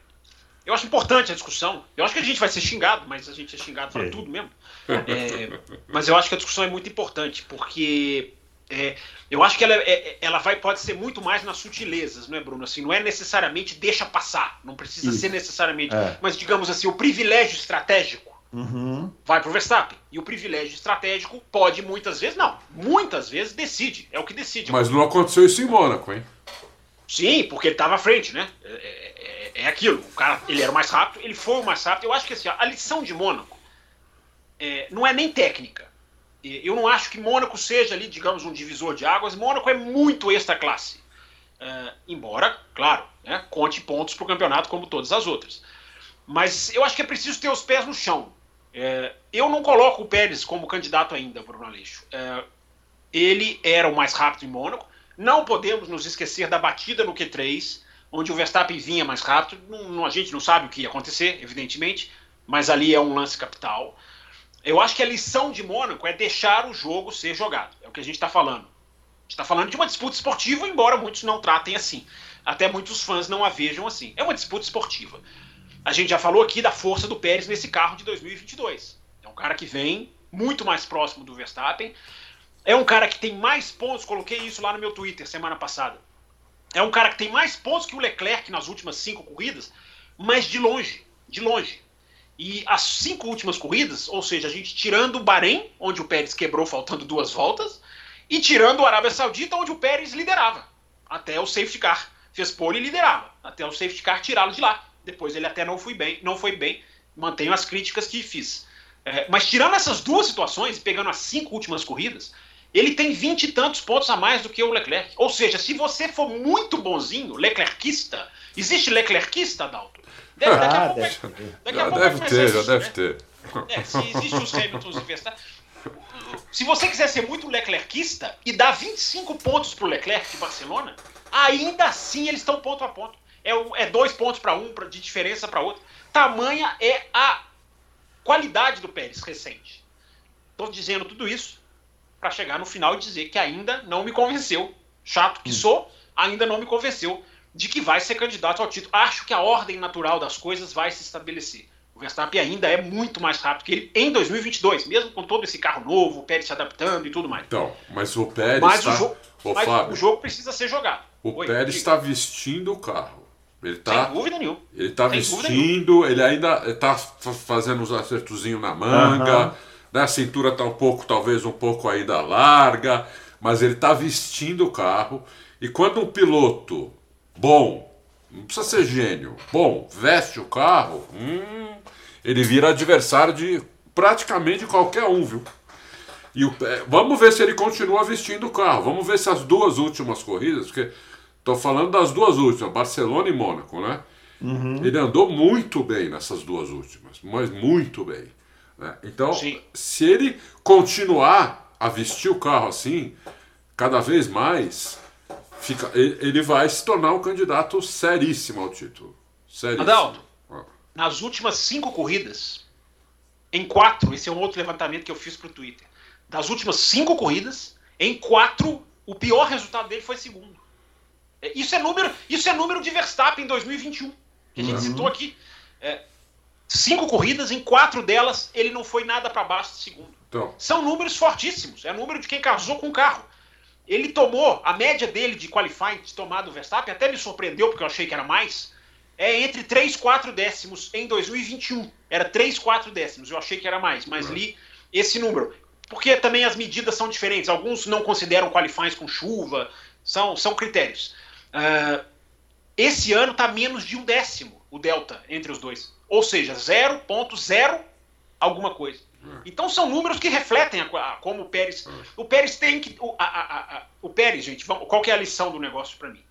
Eu acho importante a discussão. Eu acho que a gente vai ser xingado, mas a gente é xingado para tudo mesmo. É, mas eu acho que a discussão é muito importante, porque é, eu acho que ela, é, ela vai, pode ser muito mais nas sutilezas, não é, Bruno? Assim, não é necessariamente deixa passar, não precisa Isso. ser necessariamente. É. Mas, digamos assim, o privilégio estratégico uhum. vai para o Verstappen. E o privilégio estratégico pode muitas vezes, não, muitas vezes decide, é o que decide. Mas não aconteceu isso em Mônaco, hein? Sim, porque ele estava à frente, né? É, é, é, aquilo. O cara, ele era o mais rápido, ele foi o mais rápido. Eu acho que assim, a lição de Mônaco é, não é nem técnica. Eu não acho que Mônaco seja ali, digamos, um divisor de águas. Mônaco é muito extra classe. É, embora, claro, né, conte pontos para o campeonato como todas as outras. Mas eu acho que é preciso ter os pés no chão. É, eu não coloco o Pérez como candidato ainda, Bruno Aleixo. É, ele era o mais rápido em Mônaco não podemos nos esquecer da batida no Q3, onde o Verstappen vinha mais rápido. Não, a gente não sabe o que ia acontecer, evidentemente, mas ali é um lance capital. Eu acho que a lição de Mônaco é deixar o jogo ser jogado. É o que a gente está falando. A gente está falando de uma disputa esportiva, embora muitos não tratem assim. Até muitos fãs não a vejam assim. É uma disputa esportiva. A gente já falou aqui da força do Pérez nesse carro de 2022. É um cara que vem muito mais próximo do Verstappen. É um cara que tem mais pontos, coloquei isso lá no meu Twitter semana passada. É um cara que tem mais pontos que o Leclerc nas últimas cinco corridas, mas de longe, de longe. E as cinco últimas corridas, ou seja, a gente tirando o Bahrein, onde o Pérez quebrou faltando duas voltas, e tirando o Arábia Saudita, onde o Pérez liderava. Até o safety car fez pole e liderava. Até o safety car tirá-lo de lá. Depois ele até não foi bem, não foi bem. Mantenho as críticas que fiz. É, mas tirando essas duas situações, pegando as cinco últimas corridas, ele tem vinte e tantos pontos a mais do que o Leclerc. Ou seja, se você for muito bonzinho, leclerquista, existe leclerquista, Adalto? Deve, daqui a ah, pouco, daqui a pouco deve ter, já deve né? ter. É, se existe os Hamiltons e Verstappen. Se você quiser ser muito leclerquista e dar 25 pontos para o Leclerc de Barcelona, ainda assim eles estão ponto a ponto. É, é dois pontos para um, de diferença para outro. Tamanha é a qualidade do Pérez recente. Estou dizendo tudo isso para chegar no final e dizer que ainda não me convenceu, chato que hum. sou, ainda não me convenceu de que vai ser candidato ao título. Acho que a ordem natural das coisas vai se estabelecer. O Verstappen ainda é muito mais rápido que ele em 2022, mesmo com todo esse carro novo, o Pérez se adaptando e tudo mais. Então, mas o Pérez mas, tá... o, jogo, Ô, mas Fábio, o jogo precisa ser jogado. o Oi, Pérez está vestindo o carro. Ele tá, Sem dúvida nenhuma. ele tá dúvida vestindo, ele ainda está fazendo os acertozinhos na manga, Aham. né? a cintura tá um pouco, talvez um pouco ainda larga, mas ele está vestindo o carro. E quando um piloto bom, não precisa ser gênio, bom, veste o carro, hum, ele vira adversário de praticamente qualquer um, viu? E o, é, vamos ver se ele continua vestindo o carro. Vamos ver se as duas últimas corridas, porque estou falando das duas últimas, Barcelona e Mônaco, né? Ele andou muito bem nessas duas últimas, mas muito bem. né? Então, Sim. se ele continuar a vestir o carro assim, cada vez mais, fica, ele, vai se tornar um candidato seríssimo ao título. Seríssimo. Adalto. Ah. Nas últimas cinco corridas, em quatro, esse é um outro levantamento que eu fiz para o Twitter. Das últimas cinco corridas, em quatro, o pior resultado dele foi segundo. É, Isso é número, isso é número de Verstappen em 2021, que a gente citou aqui. É, cinco corridas, em quatro delas, ele não foi nada para baixo de segundo. Então, São números fortíssimos. É número de quem casou com o carro. Ele tomou, a média dele de qualifying de tomar do Verstappen, até me surpreendeu, porque eu achei que era mais, é entre 3 e 4 décimos em 2021. Era 3, 4 décimos. Eu achei que era mais, mas li esse número. Porque também as medidas são diferentes. Alguns não consideram qualifying com chuva. São, são critérios. Ah, esse ano está menos de um décimo o delta entre os dois. Ou seja, 0.0 alguma coisa. Então são números que refletem a, a- como o Pérez. O Pérez tem que. O, a- o Pérez, gente, vamos- qual que é a lição do negócio para mim?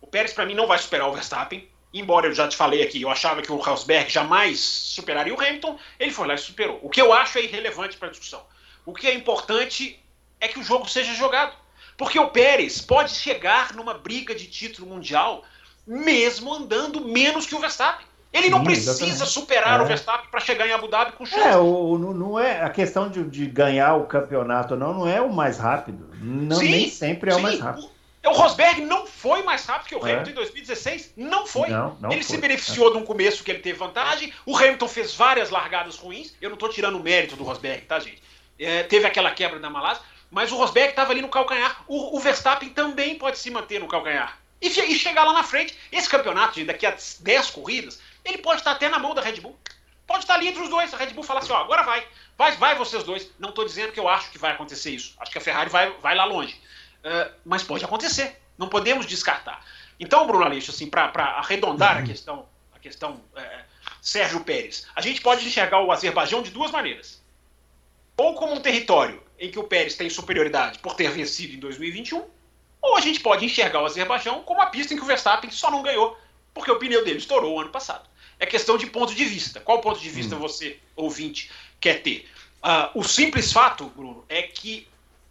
O Pérez, para mim, não vai superar o Verstappen. Embora eu já te falei aqui, eu achava que o Rosberg jamais superaria o Hamilton, ele foi lá e superou. O que eu acho é irrelevante para a discussão. O que é importante é que o jogo seja jogado. Porque o Pérez pode chegar numa briga de título mundial mesmo andando menos que o Verstappen. Ele não Sim, precisa exatamente. superar É. o Verstappen para chegar em Abu Dhabi com chance. É, o, o- não- é a questão de, de ganhar o campeonato ou não, não é o mais rápido. Não, Sim, nem sempre é o sim. mais rápido. O, o Rosberg não foi mais rápido que o É. Hamilton em 2016. Não foi. Não, não ele foi. se beneficiou de um começo que ele teve vantagem. O Hamilton fez várias largadas ruins. Eu não estou tirando o mérito do Rosberg, tá, gente? É, teve aquela quebra da Malásia. Mas o Rosberg estava ali no calcanhar. O, o Verstappen também pode se manter no calcanhar. E, e chegar lá na frente. Esse campeonato, gente, daqui a 10 corridas, ele pode estar até na mão da Red Bull. Pode estar ali entre os dois. A Red Bull fala assim: ó, agora vai. Vai, vai vocês dois. Não estou dizendo que eu acho que vai acontecer isso. Acho que a Ferrari vai, vai lá longe. Uh, mas pode acontecer. Não podemos descartar. Então, Bruno Aleixo, assim, para arredondar a questão, a questão é, Sérgio Pérez, a gente pode enxergar o Azerbaijão de duas maneiras. Ou como um território em que o Pérez tem superioridade por ter vencido em 2021, ou a gente pode enxergar o Azerbaijão como a pista em que o Verstappen só não ganhou porque o pneu dele estourou o ano passado. É questão de ponto de vista. Qual ponto de vista você, ouvinte, quer ter? Ah, o simples fato, Bruno, é que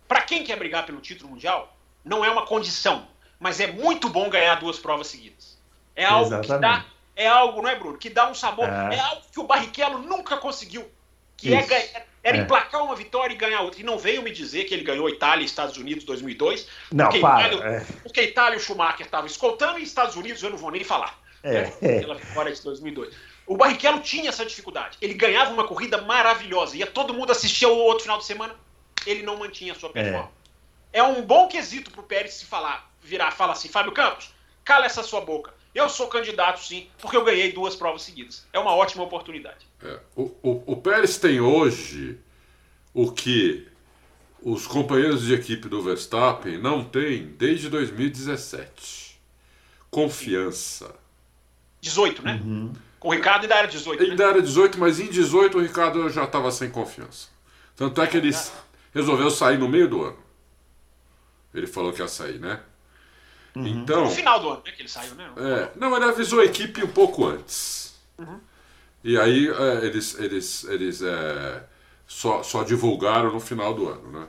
para quem quer brigar pelo título mundial, não é uma condição, mas é muito bom ganhar duas provas seguidas. É algo que dá, Exatamente. é algo, não é, Bruno, que dá um sabor, É. é, algo que o Barrichello nunca conseguiu, que é Isso. ganhar, era É. emplacar uma vitória e ganhar outra. E não veio me dizer que ele ganhou Itália e Estados Unidos 2002, Não, porque para. Itália, é. porque Itália e o Schumacher estavam escoltando e Estados Unidos eu não vou nem falar. É, né, é. Pela vitória de 2002. O Barrichello tinha essa dificuldade. Ele ganhava uma corrida maravilhosa. Ia todo mundo assistir ao outro final de semana. Ele não mantinha a sua performance. É, um bom quesito pro Pérez se falar, virar, fala assim, Fábio Campos, cala essa sua boca. Eu sou candidato sim, porque eu ganhei duas provas seguidas. É uma ótima oportunidade. É, o, o, o Pérez tem hoje o que os companheiros de equipe do Verstappen não têm desde 2017. Confiança. 18, né? Uhum. Com o Ricardo ainda era 18, né? Ainda era 18, mas em 18 o Ricardo já estava sem confiança. Tanto é que ele resolveu sair no meio do ano. Ele falou que ia sair, né? Então. No final do ano, né? Que ele saiu, né? É, não, ele avisou a equipe um pouco antes. E aí é, eles, eles, eles é, só, só divulgaram no final do ano, né?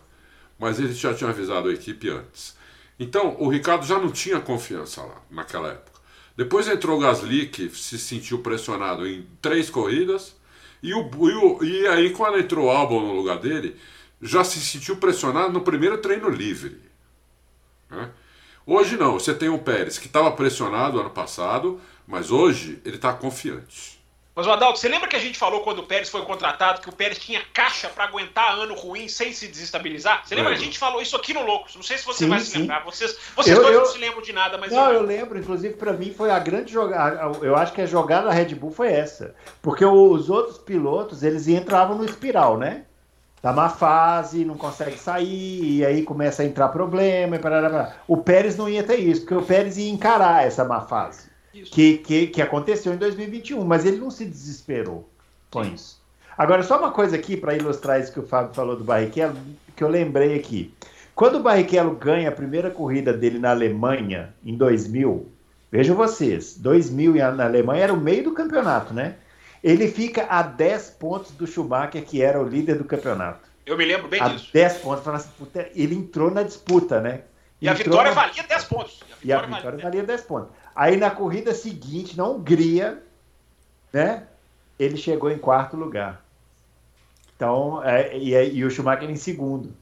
Mas eles já tinham avisado a equipe antes. Então, o Ricardo já não tinha confiança lá, naquela época. Depois entrou o Gasly, que se sentiu pressionado em três corridas. E, o, e, o- e aí, quando entrou o Albon no lugar dele, já se sentiu pressionado no primeiro treino livre. né? Hoje não, você tem o Pérez que estava pressionado ano passado, mas hoje ele está confiante. Mas, Adalto, você lembra que a gente falou quando o Pérez foi contratado que o Pérez tinha caixa para aguentar ano ruim sem se desestabilizar? Você lembra que a gente falou isso aqui no Loucos? Não sei se você sim, vai se lembrar. Vocês, vocês eu, dois eu, não se lembram de nada, mas. Não, eu, eu lembro. Inclusive, para mim, foi a grande jogada. Eu acho que a jogada da Red Bull foi essa. Porque os outros pilotos, eles entravam no espiral, né? Tá má fase, não consegue sair, e aí começa a entrar problema. E parará, parará. O Pérez não ia ter isso, porque o Pérez ia encarar essa má fase que, que, que aconteceu em 2021, mas ele não se desesperou com Sim. isso. Agora, só uma coisa aqui para ilustrar isso que o Fábio falou do Barrichello, que eu lembrei aqui. Quando o Barrichello ganha a primeira corrida dele na Alemanha, em 2000, vejam vocês, 2000 na Alemanha era o meio do campeonato, né? Ele fica a 10 pontos do Schumacher, que era o líder do campeonato. Eu me lembro bem a disso. 10 pontos. Assim, ele entrou na disputa, né? E a vitória na... valia 10 pontos. E a vitória, e a vitória valia 10 pontos. Aí na corrida seguinte, na Hungria, né? Ele chegou em quarto lugar. Então, é, e, e, o Schumacher em segundo.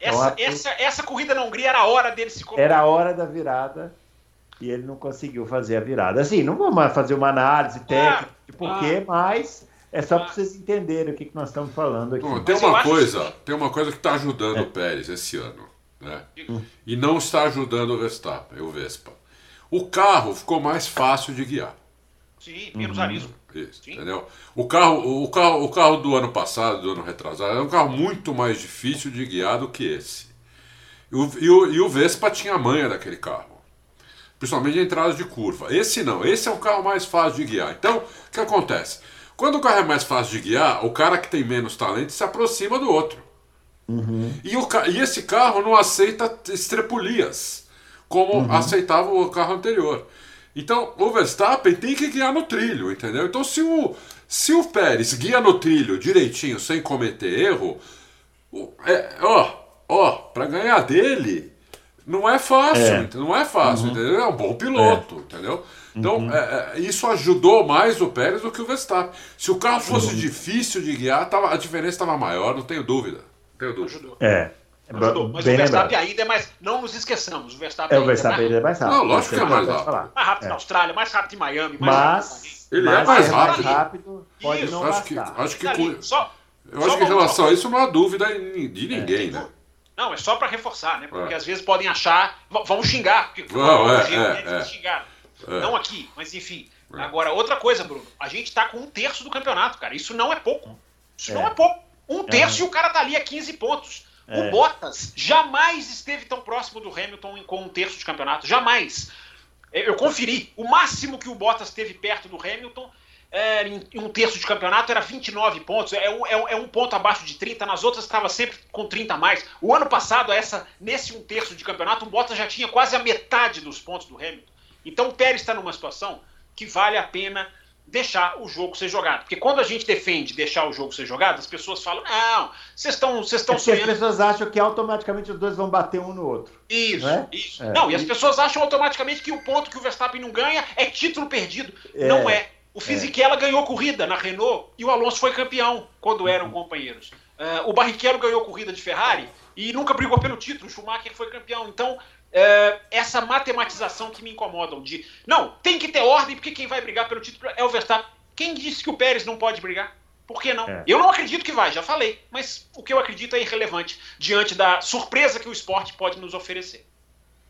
Então, essa, a... essa, essa corrida na Hungria era a hora dele se colocar. Era a hora da virada e ele não conseguiu fazer a virada. Assim, não vamos fazer uma análise técnica ah, de porquê, ah, mas é só ah, para vocês entenderem o que, que nós estamos falando aqui. Bom, tem uma coisa, que... tem uma coisa que está ajudando é. o Pérez esse ano, né? Hum. E não está ajudando o Verstappen, o Vespa. O carro ficou mais fácil de guiar. Sim, menos uhum. arisco. Isso, Sim. entendeu? O carro, o, carro, o carro do ano passado, do ano retrasado, é um carro muito mais difícil de guiar do que esse. E o, e o, e o Vespa tinha a manha daquele carro. Principalmente em entradas de curva. Esse não, esse é o carro mais fácil de guiar. Então, o que acontece? Quando o carro é mais fácil de guiar, o cara que tem menos talento se aproxima do outro. Uhum. E, o, e esse carro não aceita estrepulias como uhum. aceitava o carro anterior. Então, o Verstappen tem que guiar no trilho, entendeu? Então, se o, se o Pérez guia no trilho direitinho, sem cometer erro, é, ó, ó, para ganhar dele, não é fácil, é. não é fácil, uhum. entendeu? É um bom piloto, é. entendeu? Então, uhum. é, é, isso ajudou mais o Pérez do que o Verstappen. Se o carro fosse uhum. difícil de guiar, tava, a diferença estava maior, não tenho dúvida. Não tenho dúvida. Ajudou. É. Ajudou. Mas Bem o Verstappen lembrado. ainda é mais. Não nos esqueçamos, o Verstappen, é, o Verstappen ainda é mais rápido. Não, lógico que é mais rápido. Mais rápido é. na Austrália, mais rápido em Miami, mais mas, rápido. Ele é mais rápido. rápido pode isso. não acho que, acho que com... só, Eu acho que em relação a isso não há dúvida de ninguém, é. né? Não, é só para reforçar, né? Porque é. às vezes podem achar. Vão xingar. Porque, não, é, é, é, xingar. É. Não aqui, mas enfim. Agora, outra coisa, Bruno. A gente tá com um terço do campeonato, cara. Isso não é pouco. Isso não é pouco. Um terço e o cara tá ali a 15 pontos. É. O Bottas jamais esteve tão próximo do Hamilton com um terço de campeonato. Jamais. Eu conferi. O máximo que o Bottas esteve perto do Hamilton é, em um terço de campeonato era 29 pontos. É um, é um ponto abaixo de 30. Nas outras estava sempre com 30 a mais. O ano passado, essa, nesse um terço de campeonato, o Bottas já tinha quase a metade dos pontos do Hamilton. Então o Pérez está numa situação que vale a pena deixar o jogo ser jogado. Porque quando a gente defende deixar o jogo ser jogado, as pessoas falam: não, vocês estão vocês estão é sonhando. As pessoas acham que automaticamente os dois vão bater um no outro. Isso, não é? isso. É. Não, e as pessoas acham automaticamente que o ponto que o Verstappen não ganha é título perdido. É. Não é. O Fisichella é. ganhou corrida na Renault e o Alonso foi campeão quando eram companheiros. Uh, o Barrichello ganhou corrida de Ferrari e nunca brigou pelo título. O Schumacher foi campeão. Então, é, essa matematização que me incomodam de não, tem que ter ordem porque quem vai brigar pelo título é o Verstappen. Quem disse que o Pérez não pode brigar? Por que não? É. Eu não acredito que vai, já falei, mas o que eu acredito é irrelevante diante da surpresa que o esporte pode nos oferecer.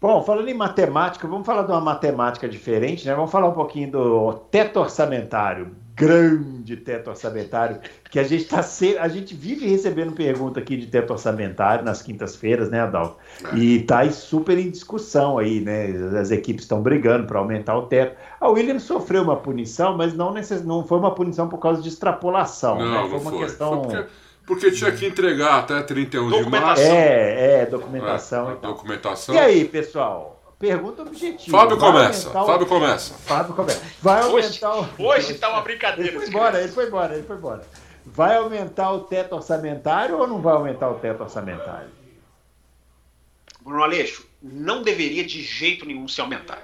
Bom, falando em matemática, vamos falar de uma matemática diferente, né? Vamos falar um pouquinho do teto orçamentário grande teto orçamentário, que a gente está a gente vive recebendo pergunta aqui de teto orçamentário nas quintas-feiras, né, Adalto? E está super em discussão aí, né? As equipes estão brigando para aumentar o teto. A Williams sofreu uma punição, mas não, necess... não foi uma punição por causa de extrapolação, não, né? Foi uma foi. questão. Foi porque... Porque tinha que entregar até 31 de março. É, é, documentação. É, documentação. E aí, pessoal? Pergunta objetiva. Fábio começa. O... Fábio começa. Fábio começa. Vai aumentar hoje, o... Hoje tá uma brincadeira. Ele foi embora, ele foi embora, ele foi embora. Vai aumentar o teto orçamentário ou não vai aumentar o teto orçamentário? Bruno Aleixo, não deveria de jeito nenhum se aumentar.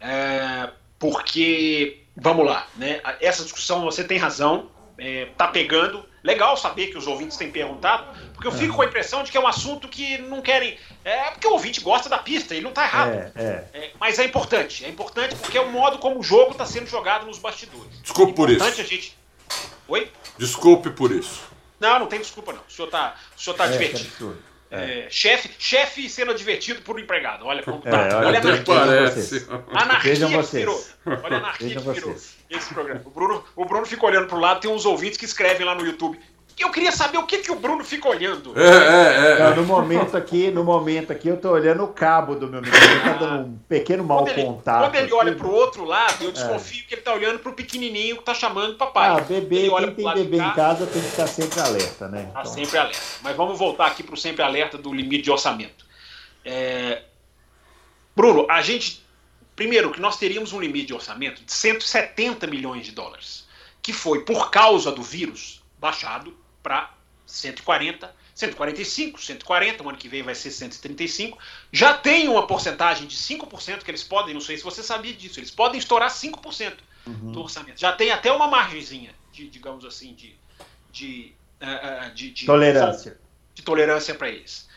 É, porque, vamos lá, né? Essa discussão, você tem razão, é, tá pegando. Legal saber que os ouvintes têm perguntado, porque eu fico com a impressão de que é um assunto que não querem. É porque o ouvinte gosta da pista, ele não está errado. É, é. É, mas é importante. É importante porque é o modo como o jogo está sendo jogado nos bastidores. Desculpe por isso. A gente... Oi? Desculpe por isso. Não, não tem desculpa, não. O senhor está tá É, divertido. É, chefe, chefe sendo advertido por um empregado. Olha como tá. É, olha, olha a anarquia, parece. anarquia Vejam que vocês. virou. Olha a anarquia Vejam que virou vocês. Esse programa. O Bruno, o Bruno fica olhando pro lado, tem uns ouvintes que escrevem lá no YouTube. Eu queria saber o que, que o Bruno fica olhando. É, é, é. Não, no momento aqui, no momento aqui, eu tô olhando o cabo do meu microfone, tá dando um pequeno Quando ele, contato. quando ele olha pro outro lado, eu desconfio que ele tá olhando pro pequenininho que tá chamando papai. Ah, bebê, Ele olha quem tem bebê cá, em casa tem que estar sempre alerta, né? Tá Então, sempre alerta. Mas vamos voltar aqui pro sempre alerta do limite de orçamento. É, Bruno, a gente. Primeiro, que nós teríamos um limite de orçamento de 170 milhões de dólares, que foi, por causa do vírus, baixado para 140, 145, 140, o ano que vem vai ser 135. Já tem uma porcentagem de 5% que eles podem, não sei se você sabia disso, eles podem estourar 5% do orçamento. Já tem até uma margenzinha, de, digamos assim, de, de, ah, ah, de, de Tolerância. de tolerância para eles.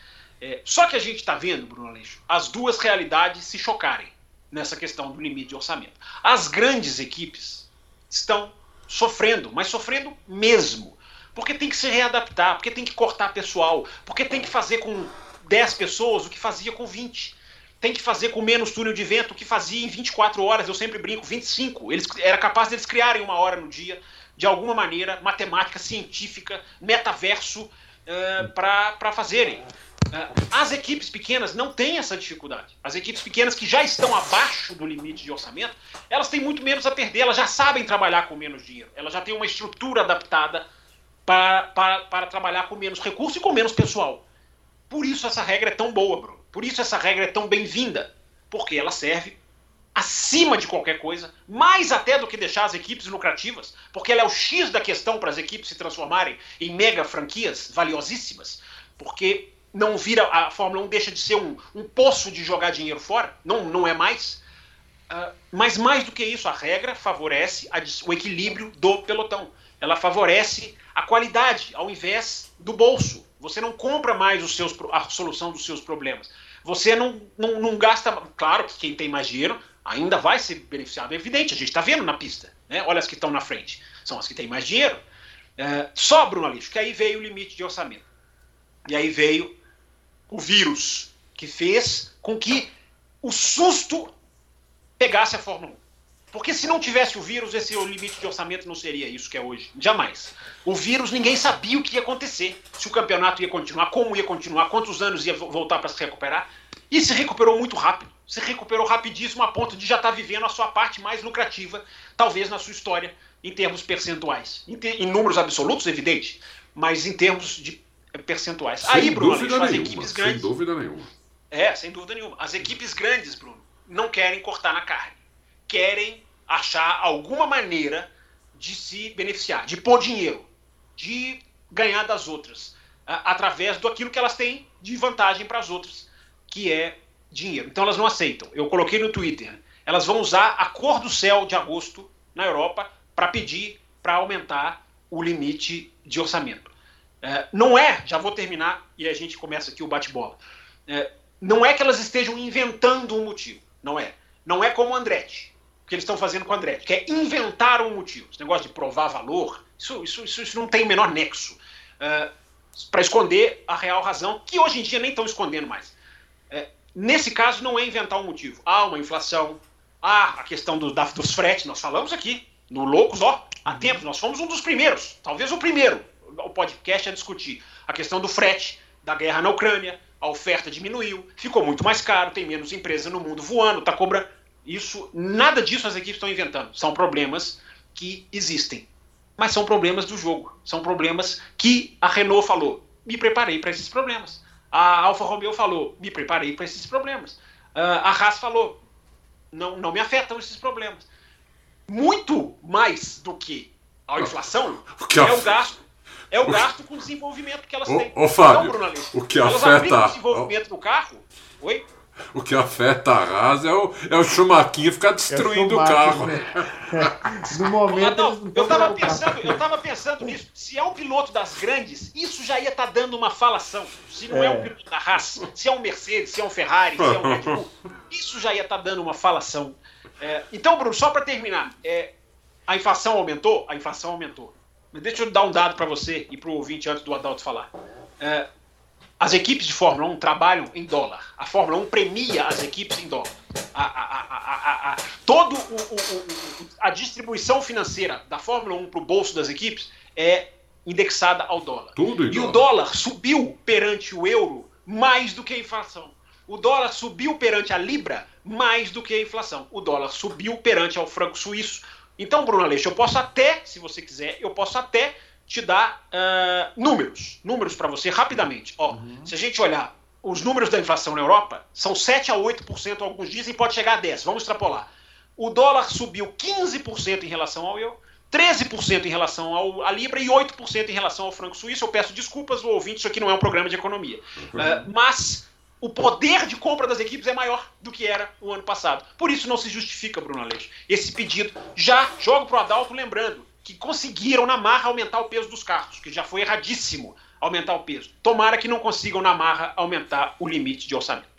É, só que a gente está vendo, Bruno Aleixo, as duas realidades se chocarem nessa questão do limite de orçamento. As grandes equipes estão sofrendo, mas sofrendo mesmo. Porque tem que se readaptar, porque tem que cortar pessoal, porque tem que fazer com 10 pessoas o que fazia com 20. Tem que fazer com menos túnel de vento o que fazia em 24 horas, eu sempre brinco, 25. Eles, era capaz deles criarem uma hora no dia, de alguma maneira, matemática, científica, metaverso, uh, para fazerem. Uh, as equipes pequenas não têm essa dificuldade. As equipes pequenas que já estão abaixo do limite de orçamento, elas têm muito menos a perder, elas já sabem trabalhar com menos dinheiro, elas já têm uma estrutura adaptada para, para, para trabalhar com menos recurso e com menos pessoal. Por isso essa regra é tão boa, Bruno. Por isso essa regra é tão bem-vinda. Porque ela serve acima de qualquer coisa, mais até do que deixar as equipes lucrativas, porque ela é o X da questão para as equipes se transformarem em mega franquias valiosíssimas, porque não vira a Fórmula 1 deixa de ser um, um poço de jogar dinheiro fora, não, não é mais. Uh, mas mais do que isso, a regra favorece a, o equilíbrio do pelotão. Ela favorece a qualidade ao invés do bolso. Você não compra mais os seus, a solução dos seus problemas. Você não, não, não gasta. Claro que quem tem mais dinheiro ainda vai ser beneficiado, é evidente, a gente está vendo na pista. Né? Olha as que estão na frente, são as que têm mais dinheiro. É, só, Bruno Alixo, que aí veio o limite de orçamento. E aí veio o vírus, que fez com que o susto pegasse a Fórmula 1. Porque se não tivesse o vírus, esse limite de orçamento não seria isso que é hoje. Jamais. O vírus, ninguém sabia o que ia acontecer. Se o campeonato ia continuar, como ia continuar, quantos anos ia voltar para se recuperar. E se recuperou muito rápido. Se recuperou rapidíssimo a ponto de já estar vivendo a sua parte mais lucrativa, talvez na sua história, em termos percentuais. Em, ter, em números absolutos, evidente, mas em termos de percentuais. Sem Aí, Bruno, dúvida as nenhuma, equipes sem grandes. dúvida nenhuma. É, sem dúvida nenhuma. As equipes grandes, Bruno, não querem cortar na carne. Querem achar alguma maneira de se beneficiar, de pôr dinheiro, de ganhar das outras, através do aquilo que elas têm de vantagem para as outras, que é dinheiro. Então elas não aceitam. Eu coloquei no Twitter. Elas vão usar a cor do céu de agosto na Europa para pedir para aumentar o limite de orçamento. É, não é, já vou terminar e a gente começa aqui o bate-bola. É, não é que elas estejam inventando um motivo. Não é. Não é como o Andretti, o que eles estão fazendo com o Andretti, que é inventar um motivo. Esse negócio de provar valor, isso, isso, isso, isso não tem o menor nexo. É, para esconder a real razão, que hoje em dia nem estão escondendo mais. É, nesse caso, não é inventar um motivo. Há uma inflação, há a questão do, da, dos fretes, nós falamos aqui, no Loucos, ó, há tempos, nós fomos um dos primeiros, talvez o primeiro, o podcast a discutir a questão do frete, da guerra na Ucrânia, a oferta diminuiu, ficou muito mais caro, tem menos empresa no mundo voando, está cobrando. Isso, nada disso as equipes estão inventando. São problemas que existem. Mas são problemas do jogo. São problemas que a Renault falou. Me preparei para esses problemas. A Alfa Romeo falou. Me preparei para esses problemas. a Haas falou. Não, não me afetam esses problemas. Muito mais do que a inflação O que é o gasto. É o gasto com o desenvolvimento que elas têm. ô, Fábio, Não, Bruno o que elas afeta- o desenvolvimento do carro. Oi? O que afeta a Haas é o, é o Schumacher ficar destruindo é o, o, carro. Né? no momento. Não, eu estava pensando, eu tava pensando nisso. Se é um piloto das grandes, isso já ia estar tá dando uma falação. Se não é. é. um piloto da Haas, se é um Mercedes, se é um Ferrari, se é um Red Bull, isso já ia estar tá dando uma falação. É, então, Bruno, só para terminar, é, a inflação aumentou? A inflação aumentou. Mas deixa eu dar um dado para você e para o ouvinte antes do Adalto falar. É, as equipes de Fórmula 1 trabalham em dólar. A Fórmula 1 premia as equipes em dólar. A, a, a, todo o, o, a distribuição financeira da Fórmula 1 para o bolso das equipes é indexada ao dólar. Tudo e dólar. o dólar subiu perante o euro mais do que a inflação. O dólar subiu perante a libra mais do que a inflação. O dólar subiu perante ao franco suíço. Então, Bruno Aleixo, eu posso até, se você quiser, eu posso até te dar uh, números, números para você rapidamente. Ó, uhum. Se a gente olhar os números da inflação na Europa, são 7 a 8%, alguns dizem pode chegar a 10%. Vamos extrapolar. O dólar subiu 15% em relação ao euro, 13% em relação ao, à Libra e 8% em relação ao franco suíço. Eu peço desculpas ao ouvinte, isso aqui não é um programa de economia. Uh, mas o poder de compra das equipes é maior do que era o ano passado. Por isso não se justifica, Bruno Aleixo, esse pedido. Já jogo para o Adalto lembrando, que conseguiram na marra aumentar o peso dos carros, que já foi erradíssimo aumentar o peso. Tomara que não consigam na marra aumentar o limite de orçamento.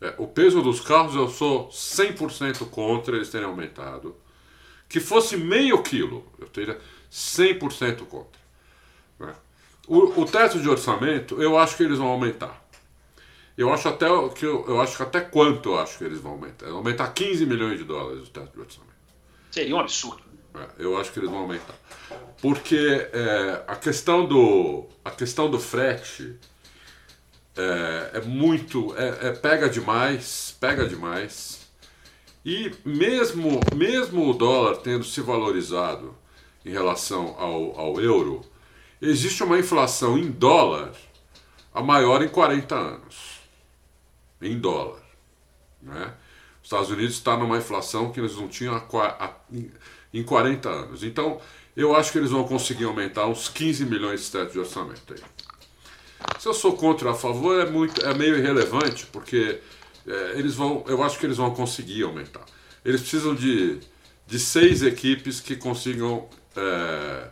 É, o peso dos carros eu sou 100% contra eles terem aumentado. Que fosse meio quilo, eu teria 100% contra. Né? O, o teto de orçamento, eu acho que eles vão aumentar. Eu acho até que eu, eu acho que até quanto eu acho que eles vão aumentar. Aumentar 15 milhões de dólares o teto de orçamento. Seria um absurdo. É, eu acho que eles vão aumentar. Porque é, a, questão do, a questão do frete é, é muito. É, é, pega demais, pega demais. E mesmo, mesmo o dólar tendo se valorizado em relação ao, ao euro, existe uma inflação em dólar a maior em 40 anos. Em dólar. Né? Os Estados Unidos está numa inflação que eles não tinham há, em 40 anos. Então, eu acho que eles vão conseguir aumentar uns 15 milhões de teto de orçamento aí. Se eu sou contra ou a favor, é, muito, é meio irrelevante, porque é, eles vão, eu acho que eles vão conseguir aumentar. Eles precisam de, de seis equipes que consigam, é,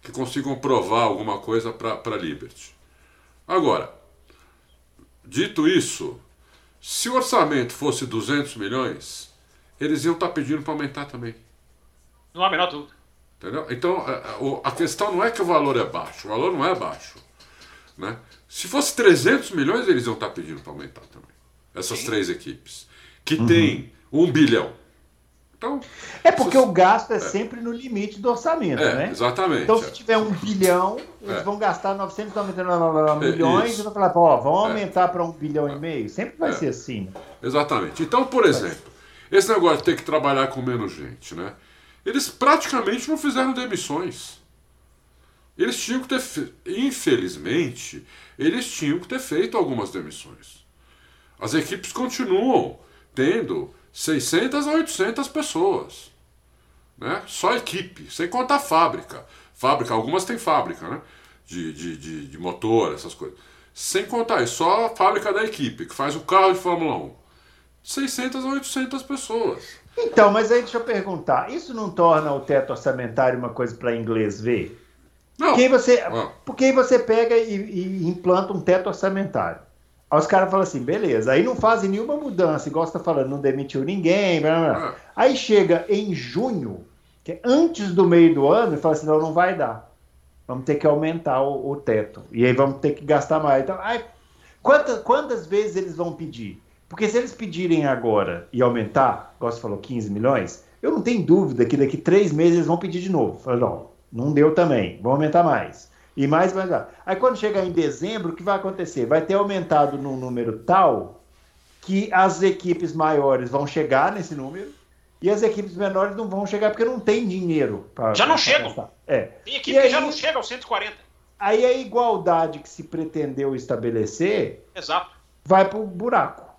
que consigam provar alguma coisa para a Liberty. Agora, dito isso, se o orçamento fosse 200 milhões, eles iam estar tá pedindo para aumentar também. Não há a menor dúvida. Entendeu? Então, a, questão não é que o valor é baixo, o valor não é baixo. Né? Se fosse 300 milhões, eles iam estar pedindo para aumentar também. Essas Sim. três equipes. Que uhum. tem um bilhão. Então, é porque o gasto é, é, sempre no limite do orçamento, é, né? Exatamente. Então, se tiver um bilhão, eles é. vão gastar 999 é, milhões e vão falar, ó, vamos é. aumentar para um bilhão e meio. Sempre vai ser assim. Né? Exatamente. Então, por exemplo, esse negócio de ter que trabalhar com menos gente, né? Eles praticamente não fizeram demissões. Eles tinham que ter, fe... infelizmente, eles tinham que ter feito algumas demissões. As equipes continuam tendo 600 a 800 pessoas. Né? Só equipe, sem contar fábrica. Fábrica, algumas têm fábrica, né? De, de, de, de motor, essas coisas. Sem contar isso, só a fábrica da equipe, que faz o carro de Fórmula 1. 600 a 800 pessoas. Então, mas aí deixa eu perguntar: isso não torna o teto orçamentário uma coisa para inglês ver? Não. Porque aí você, porque aí você pega e, e, implanta um teto orçamentário. Aí os caras falam assim, beleza, aí não fazem nenhuma mudança, igual você está falando, não demitiu ninguém, blá, blá. É. aí chega em junho, que é antes do meio do ano, e fala assim, não, não vai dar. Vamos ter que aumentar o, o teto. E aí vamos ter que gastar mais. Então, aí, quantas, quantas vezes eles vão pedir? Porque se eles pedirem agora e aumentar, igual você falou, 15 milhões, eu não tenho dúvida que daqui três meses eles vão pedir de novo. Falar, não, não deu também, vão aumentar mais. E mais, mais. Aí quando chegar em dezembro, o que vai acontecer? Vai ter aumentado num número tal que as equipes maiores vão chegar nesse número e as equipes menores não vão chegar porque não tem dinheiro. Pra, já não chegam. É. Tem equipe que já não chega aos 140. Aí a igualdade que se pretendeu estabelecer Exato. vai para o buraco.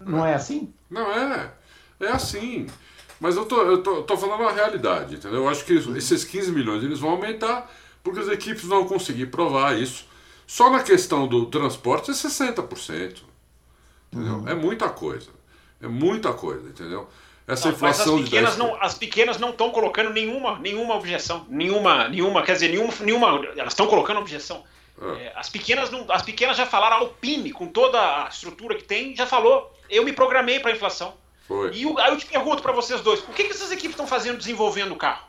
Não é assim? Não é. É assim. Mas eu tô, eu tô, tô falando a realidade, entendeu? Eu acho que esses 15 milhões eles vão aumentar porque as equipes vão conseguir provar isso. Só na questão do transporte é 60%. Uhum. É muita coisa. É muita coisa, entendeu? Essa não, inflação mas as pequenas de 10... não, as pequenas não estão colocando nenhuma, nenhuma objeção, nenhuma, nenhuma, quer dizer, nenhuma, nenhuma elas estão colocando objeção. É. É, as pequenas não, as pequenas já falaram, a Alpine, com toda a estrutura que tem, já falou. Eu me programei para a inflação. Foi. E aí eu te pergunto para vocês dois, o que, que essas equipes estão fazendo desenvolvendo o carro?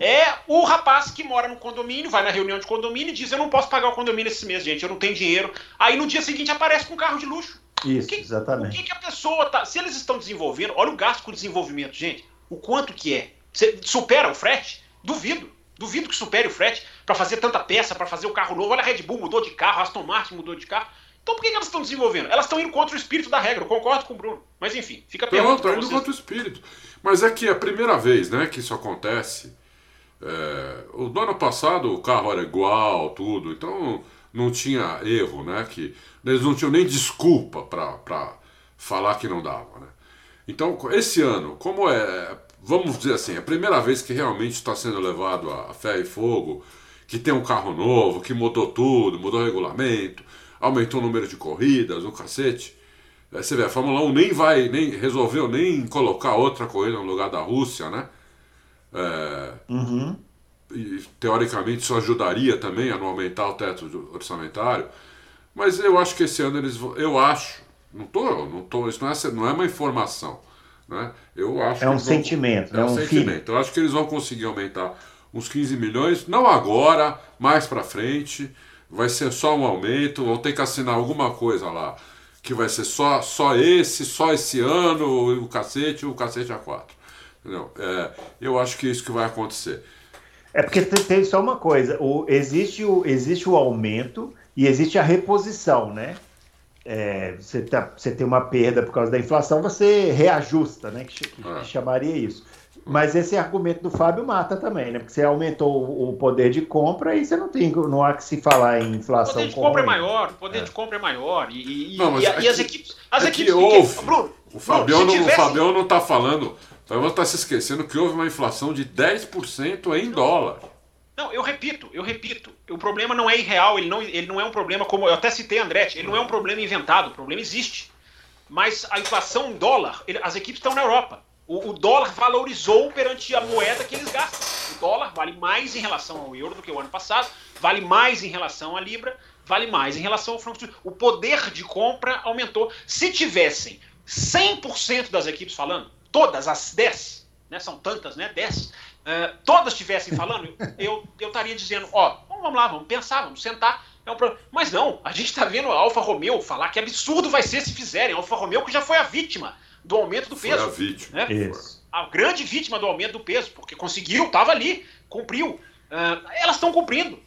É o rapaz que mora no condomínio, vai na reunião de condomínio e diz: Eu não posso pagar o condomínio esse mês, gente, eu não tenho dinheiro. Aí no dia seguinte aparece com um carro de luxo. Isso, que, exatamente. O que, que, a pessoa tá. Se eles estão desenvolvendo, olha o gasto com desenvolvimento, gente. O quanto que é? Você supera o frete? Duvido. Duvido que supere o frete para fazer tanta peça, para fazer o carro novo. Olha, a Red Bull mudou de carro, a Aston Martin mudou de carro. Então por que, que elas estão desenvolvendo? Elas estão indo contra o espírito da regra, eu concordo com o Bruno. Mas enfim, fica a pergunta. Não, indo contra o espírito. Mas é que é a primeira vez né, que isso acontece. É, o do ano passado o carro era igual, tudo, então não tinha erro, né? Que eles não tinham nem desculpa para falar que não dava, né? Então, esse ano, como é, vamos dizer assim, é a primeira vez que realmente está sendo levado a ferro e fogo, que tem um carro novo, que mudou tudo, mudou o regulamento, aumentou o número de corridas, o cacete. Aí você vê, a Fórmula 1 nem vai, nem resolveu nem colocar outra corrida no lugar da Rússia, né? É, uhum. E teoricamente isso ajudaria também a não aumentar o teto orçamentário. Mas eu acho que esse ano eles vão. Eu acho, não tô, não tô, isso não é, não é uma informação. Né? Eu acho é um sentimento. Vão, é, é um, sentimento. Eu acho que eles vão conseguir aumentar uns 15 milhões, não agora, mais para frente. Vai ser só um aumento, vão ter que assinar alguma coisa lá que vai ser só, só esse, só esse ano, o cacete, o cacete a quatro. Entendeu? É, eu acho que é isso que vai acontecer. É porque tem, tem só uma coisa: o, existe, o, existe o aumento e existe a reposição, né? É, você, tá, você tem uma perda por causa da inflação, você reajusta, né? Que, que, que chamaria isso. Mas esse argumento do Fábio mata também, né? Porque você aumentou o poder de compra e você não tem, não há que se falar em inflação. O poder de compra é maior, o poder é. de compra é maior. E, e, não, e, e as equipes. As é equipes. Houve, Bruno, o Fabião, não, tivesse... o Fabião não está falando. O Fabião está se esquecendo que houve uma inflação de 10% em dólar. Não, eu repito, eu repito. O problema não é irreal, ele não, ele não é um problema como. Eu até citei Andretti, ele não é um problema inventado, o problema existe. Mas a inflação em dólar, ele, as equipes estão na Europa. O, o, dólar valorizou perante a moeda que eles gastam. O dólar vale mais em relação ao euro do que o ano passado, vale mais em relação à libra, vale mais em relação ao franco. O poder de compra aumentou. Se tivessem 100% das equipes falando, todas as 10, né, são tantas, né, 10, uh, todas estivessem falando, eu, eu estaria dizendo, ó, vamos lá, vamos pensar, vamos sentar. É um. Mas não, a gente está vendo a Alfa Romeo falar que absurdo vai ser se fizerem. A Alfa Romeo que já foi a vítima do aumento do peso. Foi a vítima. Né? A grande vítima do aumento do peso, porque conseguiu, estava ali, cumpriu. Uh, elas estão cumprindo.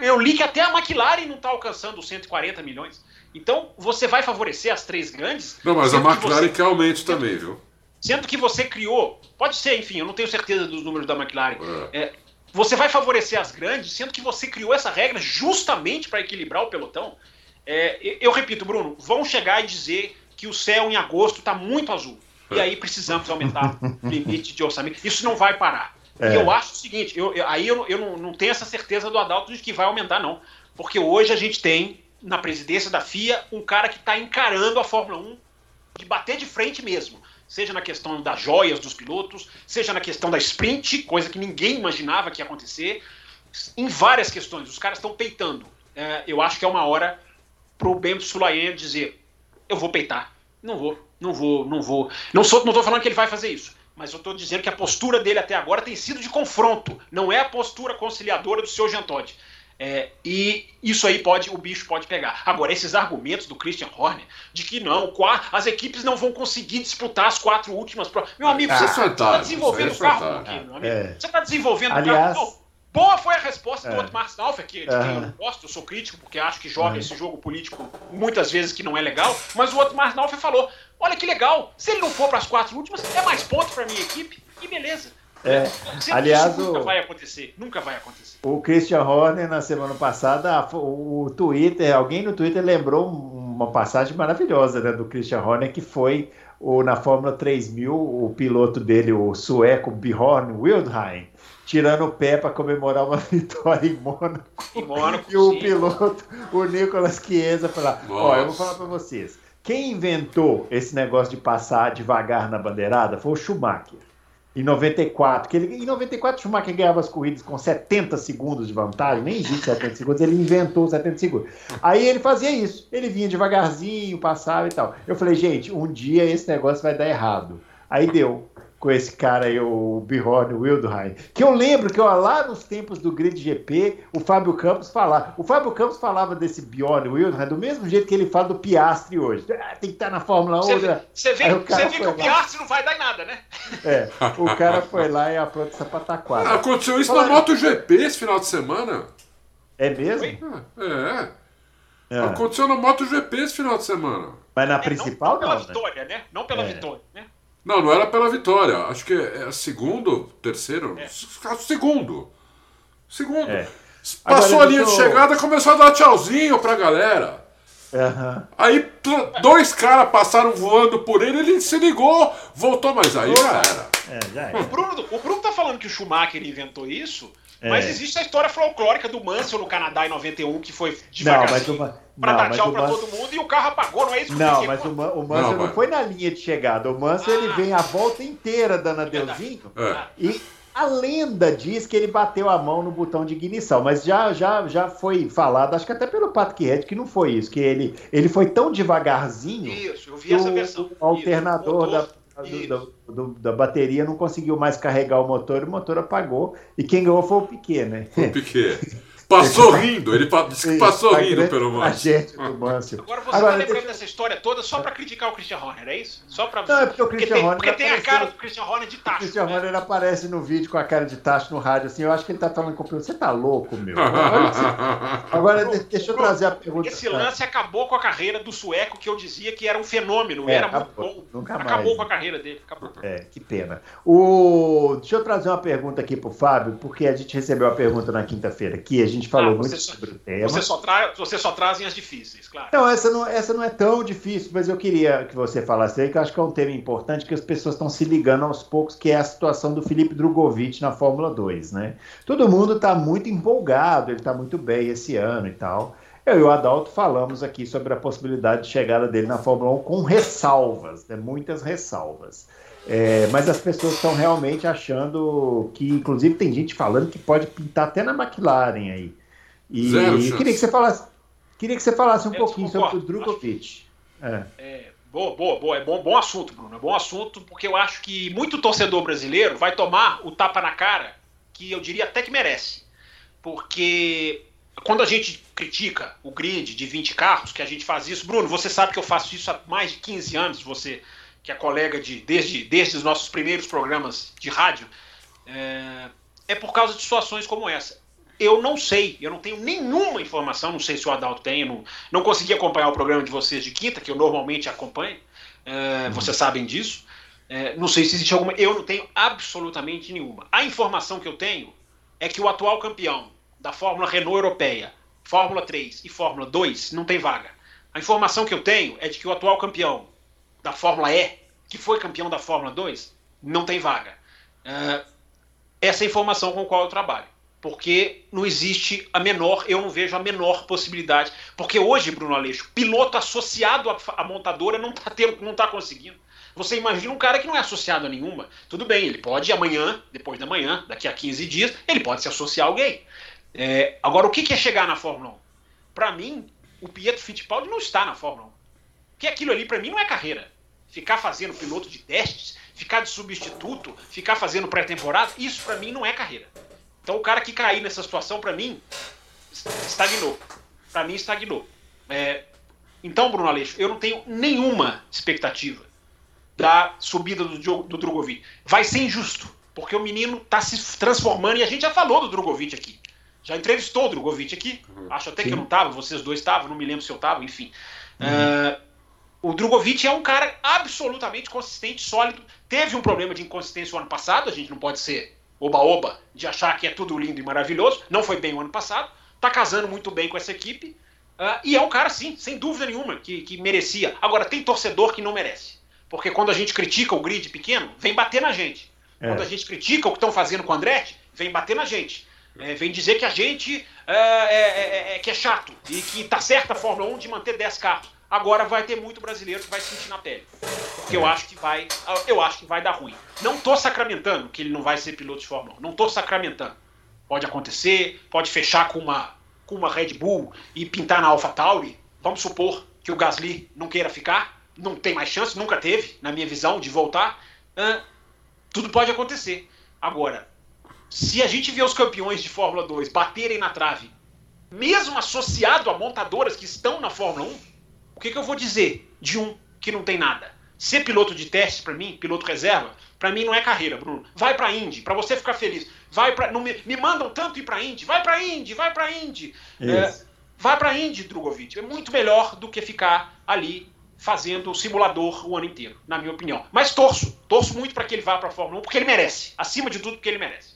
Eu li que até a McLaren não está alcançando os 140 milhões. Então, você vai favorecer as três grandes. Não, mas a McLaren que, você... aumente também, viu? Sendo que você criou, pode ser, enfim, eu não tenho certeza dos números da McLaren. É. É, você vai favorecer as grandes, sendo que você criou essa regra justamente para equilibrar o pelotão. É, eu repito, Bruno, vão chegar e dizer que o céu em agosto está muito azul. E aí precisamos aumentar o limite de orçamento. Isso não vai parar. É. E eu acho o seguinte, eu, eu, aí eu, eu não, não, tenho essa certeza do Adalto de que vai aumentar, não. Porque hoje a gente tem, na presidência da FIA, um cara que está encarando a Fórmula 1 de bater de frente mesmo seja na questão das joias dos pilotos, seja na questão da sprint, coisa que ninguém imaginava que ia acontecer, em várias questões. Os caras estão peitando. É, eu acho que é uma hora para o Bento Sulayen dizer: eu vou peitar. Não vou, não vou, não vou. Não sou, não estou falando que ele vai fazer isso, mas eu estou dizendo que a postura dele até agora tem sido de confronto, não é a postura conciliadora do seu Jean Todt. É, e isso aí pode, o bicho pode pegar. Agora, esses argumentos do Christian Horner de que não, as equipes não vão conseguir disputar as quatro últimas Meu amigo, ah, você está desenvolvendo o carro quê, meu amigo? É. Você está desenvolvendo o carro. Boa foi a resposta é. do Otmar Stauffer, que, de quem eu não gosto, eu sou crítico, porque acho que joga esse jogo político muitas vezes que não é legal, mas o Otmar Stauffer falou: olha que legal, se ele não for para as quatro últimas, é mais ponto para minha equipe, e beleza. É, aliás, nunca o, vai acontecer, nunca vai acontecer. O Christian Horner, na semana passada, o, o Twitter, alguém no Twitter lembrou uma passagem maravilhosa né, do Christian Horner, que foi o, na Fórmula 3000, o piloto dele, o sueco Bjorn Wildheim, tirando o pé para comemorar uma vitória em Mônaco. Em Mônaco e o sim. piloto, o Nicolas Chiesa, falar: Ó, eu vou falar para vocês Quem inventou esse negócio de passar devagar na bandeirada foi o Schumacher. Em 94, que ele, em 94 o Schumacher ganhava as corridas com 70 segundos de vantagem, nem existe 70 segundos, ele inventou 70 segundos. Aí ele fazia isso, ele vinha devagarzinho, passava e tal. Eu falei, gente, um dia esse negócio vai dar errado. Aí deu com esse cara aí, o Bjorn Wildheim, que eu lembro que ó, lá nos tempos do Grid GP, o Fábio Campos falava, o Fábio Campos falava desse Bjorn Wildheim do mesmo jeito que ele fala do Piastri hoje. Ah, tem que estar na Fórmula 1. Você, né? você vê, você vê que o Piastri não vai dar em nada, né? É, o cara foi lá e aprontou essa pataquada. Ah, aconteceu isso Fala... na MotoGP esse final de semana. É mesmo? É. é. Aconteceu na MotoGP esse final de semana. Mas na é, principal não, não pela né? vitória, né? Não pela é. vitória, né? Não, não era pela vitória. Acho que é segundo, terceiro. É. Segundo. Segundo. É. Passou a linha de chegada começou a dar tchauzinho pra galera. Uhum. Aí dois caras passaram voando por ele, ele se ligou, voltou, mas aí já era. É, já era. O, Bruno, o Bruno tá falando que o Schumacher inventou isso, é. Mas existe a história folclórica do Mansell no Canadá em 91, que foi devagarzinho não, pra não, dar tchau pra todo mundo e o carro apagou, não é isso que Não, mas o, o Mansell não, não foi na linha de chegada. O Mansell ah, ele vem a volta inteira dando adeuzinho é. e a lenda diz que ele bateu a mão no botão de ignição, mas já, já, já foi falado, acho que até pelo Patrick Red, que não foi isso, que ele, ele foi tão devagarzinho. Isso, eu vi essa versão. O alternador isso, da do, do, da bateria não conseguiu mais carregar o motor, o motor apagou. E quem ganhou foi o Piquet, né? O Piquet. Passou rindo, ele disse que passou rindo pelo Mâncio. Agora você Agora, tá lembrando deixa... dessa história toda só para criticar o Christian Horner, é isso? Só para Não, é porque o Christian porque Horner. Tem, porque tem a cara do Christian Horner de tacho. O Christian né? Horner aparece no vídeo com a cara de tacho no rádio, assim. Eu acho que ele tá falando com o Você tá louco, meu? Agora, Agora deixa eu trazer a pergunta. Esse lance acabou com a carreira do sueco que eu dizia que era um fenômeno. É, era acabou, muito bom. Nunca acabou mais. com a carreira dele. Acabou. É, que pena. O... Deixa eu trazer uma pergunta aqui pro Fábio, porque a gente recebeu a pergunta na quinta-feira aqui. A gente falou ah, muito sobre o tema. Você só, tra... você só trazem as difíceis, claro. Não essa, não, essa não é tão difícil, mas eu queria que você falasse aí, que eu acho que é um tema importante que as pessoas estão se ligando aos poucos, que é a situação do Felipe Drogovic na Fórmula 2, né? Todo mundo está muito empolgado, ele está muito bem esse ano e tal. Eu e o Adalto falamos aqui sobre a possibilidade de chegada dele na Fórmula 1 com ressalvas, né? muitas ressalvas. É, mas as pessoas estão realmente achando que, inclusive, tem gente falando que pode pintar até na McLaren aí. E Zero queria que você falasse, queria que você falasse um Eu pouquinho sobre o Drogovic. É. é. boa, boa, boa. É bom, bom assunto, Bruno. É bom assunto, porque eu acho que muito torcedor brasileiro vai tomar o tapa na cara que eu diria até que merece. Porque quando a gente critica o grid de 20 carros, que a gente faz isso, Bruno, você sabe que eu faço isso há mais de 15 anos, você que é colega de desde, desde os nossos primeiros programas de rádio, é, é por causa de situações como essa. Eu não sei, eu não tenho nenhuma informação, não sei se o Adalto tem, não, não consegui acompanhar o programa de vocês de quinta, que eu normalmente acompanho, é, vocês sabem disso. É, não sei se existe alguma, eu não tenho absolutamente nenhuma. A informação que eu tenho é que o atual campeão da Fórmula Renault Europeia, Fórmula 3 e Fórmula 2 não tem vaga. A informação que eu tenho é de que o atual campeão da Fórmula E, que foi campeão da Fórmula 2, não tem vaga. Uh, essa é a informação com a qual eu trabalho. Porque não existe a menor, eu não vejo a menor possibilidade. Porque hoje, Bruno Aleixo, piloto associado à montadora não está tá conseguindo. Você imagina um cara que não é associado a nenhuma. Tudo bem, ele pode amanhã, depois da manhã, daqui a 15 dias, ele pode se associar a alguém. É, agora, o que é chegar na Fórmula 1? Para mim, o Pietro Fittipaldi não está na Fórmula 1. Porque aquilo ali, para mim, não é carreira ficar fazendo piloto de testes, ficar de substituto, ficar fazendo pré-temporada, isso para mim não é carreira. Então o cara que cair nessa situação, para mim, estagnou. Para mim, estagnou. É, então, Bruno Aleixo, eu não tenho nenhuma expectativa da subida do, do Drogovic. Vai ser injusto, porque o menino está se transformando, e a gente já falou do Drogovic aqui. Já entrevistou o Drogovic aqui. Uhum. Acho até Sim. que eu não estava, vocês dois estavam, não me lembro se eu estava, enfim. Uhum. Uh, o Drogovic é um cara absolutamente consistente, sólido. Teve um problema de inconsistência o ano passado, a gente não pode ser oba-oba de achar que é tudo lindo e maravilhoso. Não foi bem o ano passado. Tá casando muito bem com essa equipe. Uh, e é um cara, sim, sem dúvida nenhuma, que, que merecia. Agora, tem torcedor que não merece. Porque quando a gente critica o grid pequeno, vem bater na gente. É. Quando a gente critica o que estão fazendo com o Andretti, vem bater na gente. É, vem dizer que a gente é, é, é, é que é chato e que tá certa a Fórmula 1 de manter 10 carros. Agora vai ter muito brasileiro que vai sentir na pele. Porque eu acho que vai. Eu acho que vai dar ruim. Não tô sacramentando que ele não vai ser piloto de Fórmula 1. Não tô sacramentando. Pode acontecer, pode fechar com uma, com uma Red Bull e pintar na AlphaTauri. Vamos supor que o Gasly não queira ficar. Não tem mais chance, nunca teve, na minha visão, de voltar. Uh, tudo pode acontecer. Agora, se a gente vê os campeões de Fórmula 2 baterem na trave, mesmo associado a montadoras que estão na Fórmula 1, o que, que eu vou dizer de um que não tem nada? Ser piloto de teste para mim, piloto reserva, para mim não é carreira, Bruno. Vai para Indy, para você ficar feliz. Vai para me, me, mandam tanto ir para Indy, vai para Indy, vai para Indy. É, vai para Indy, Drogovic. É muito melhor do que ficar ali fazendo o simulador o ano inteiro, na minha opinião. Mas torço, torço muito para que ele vá para a Fórmula 1, porque ele merece. Acima de tudo, porque ele merece.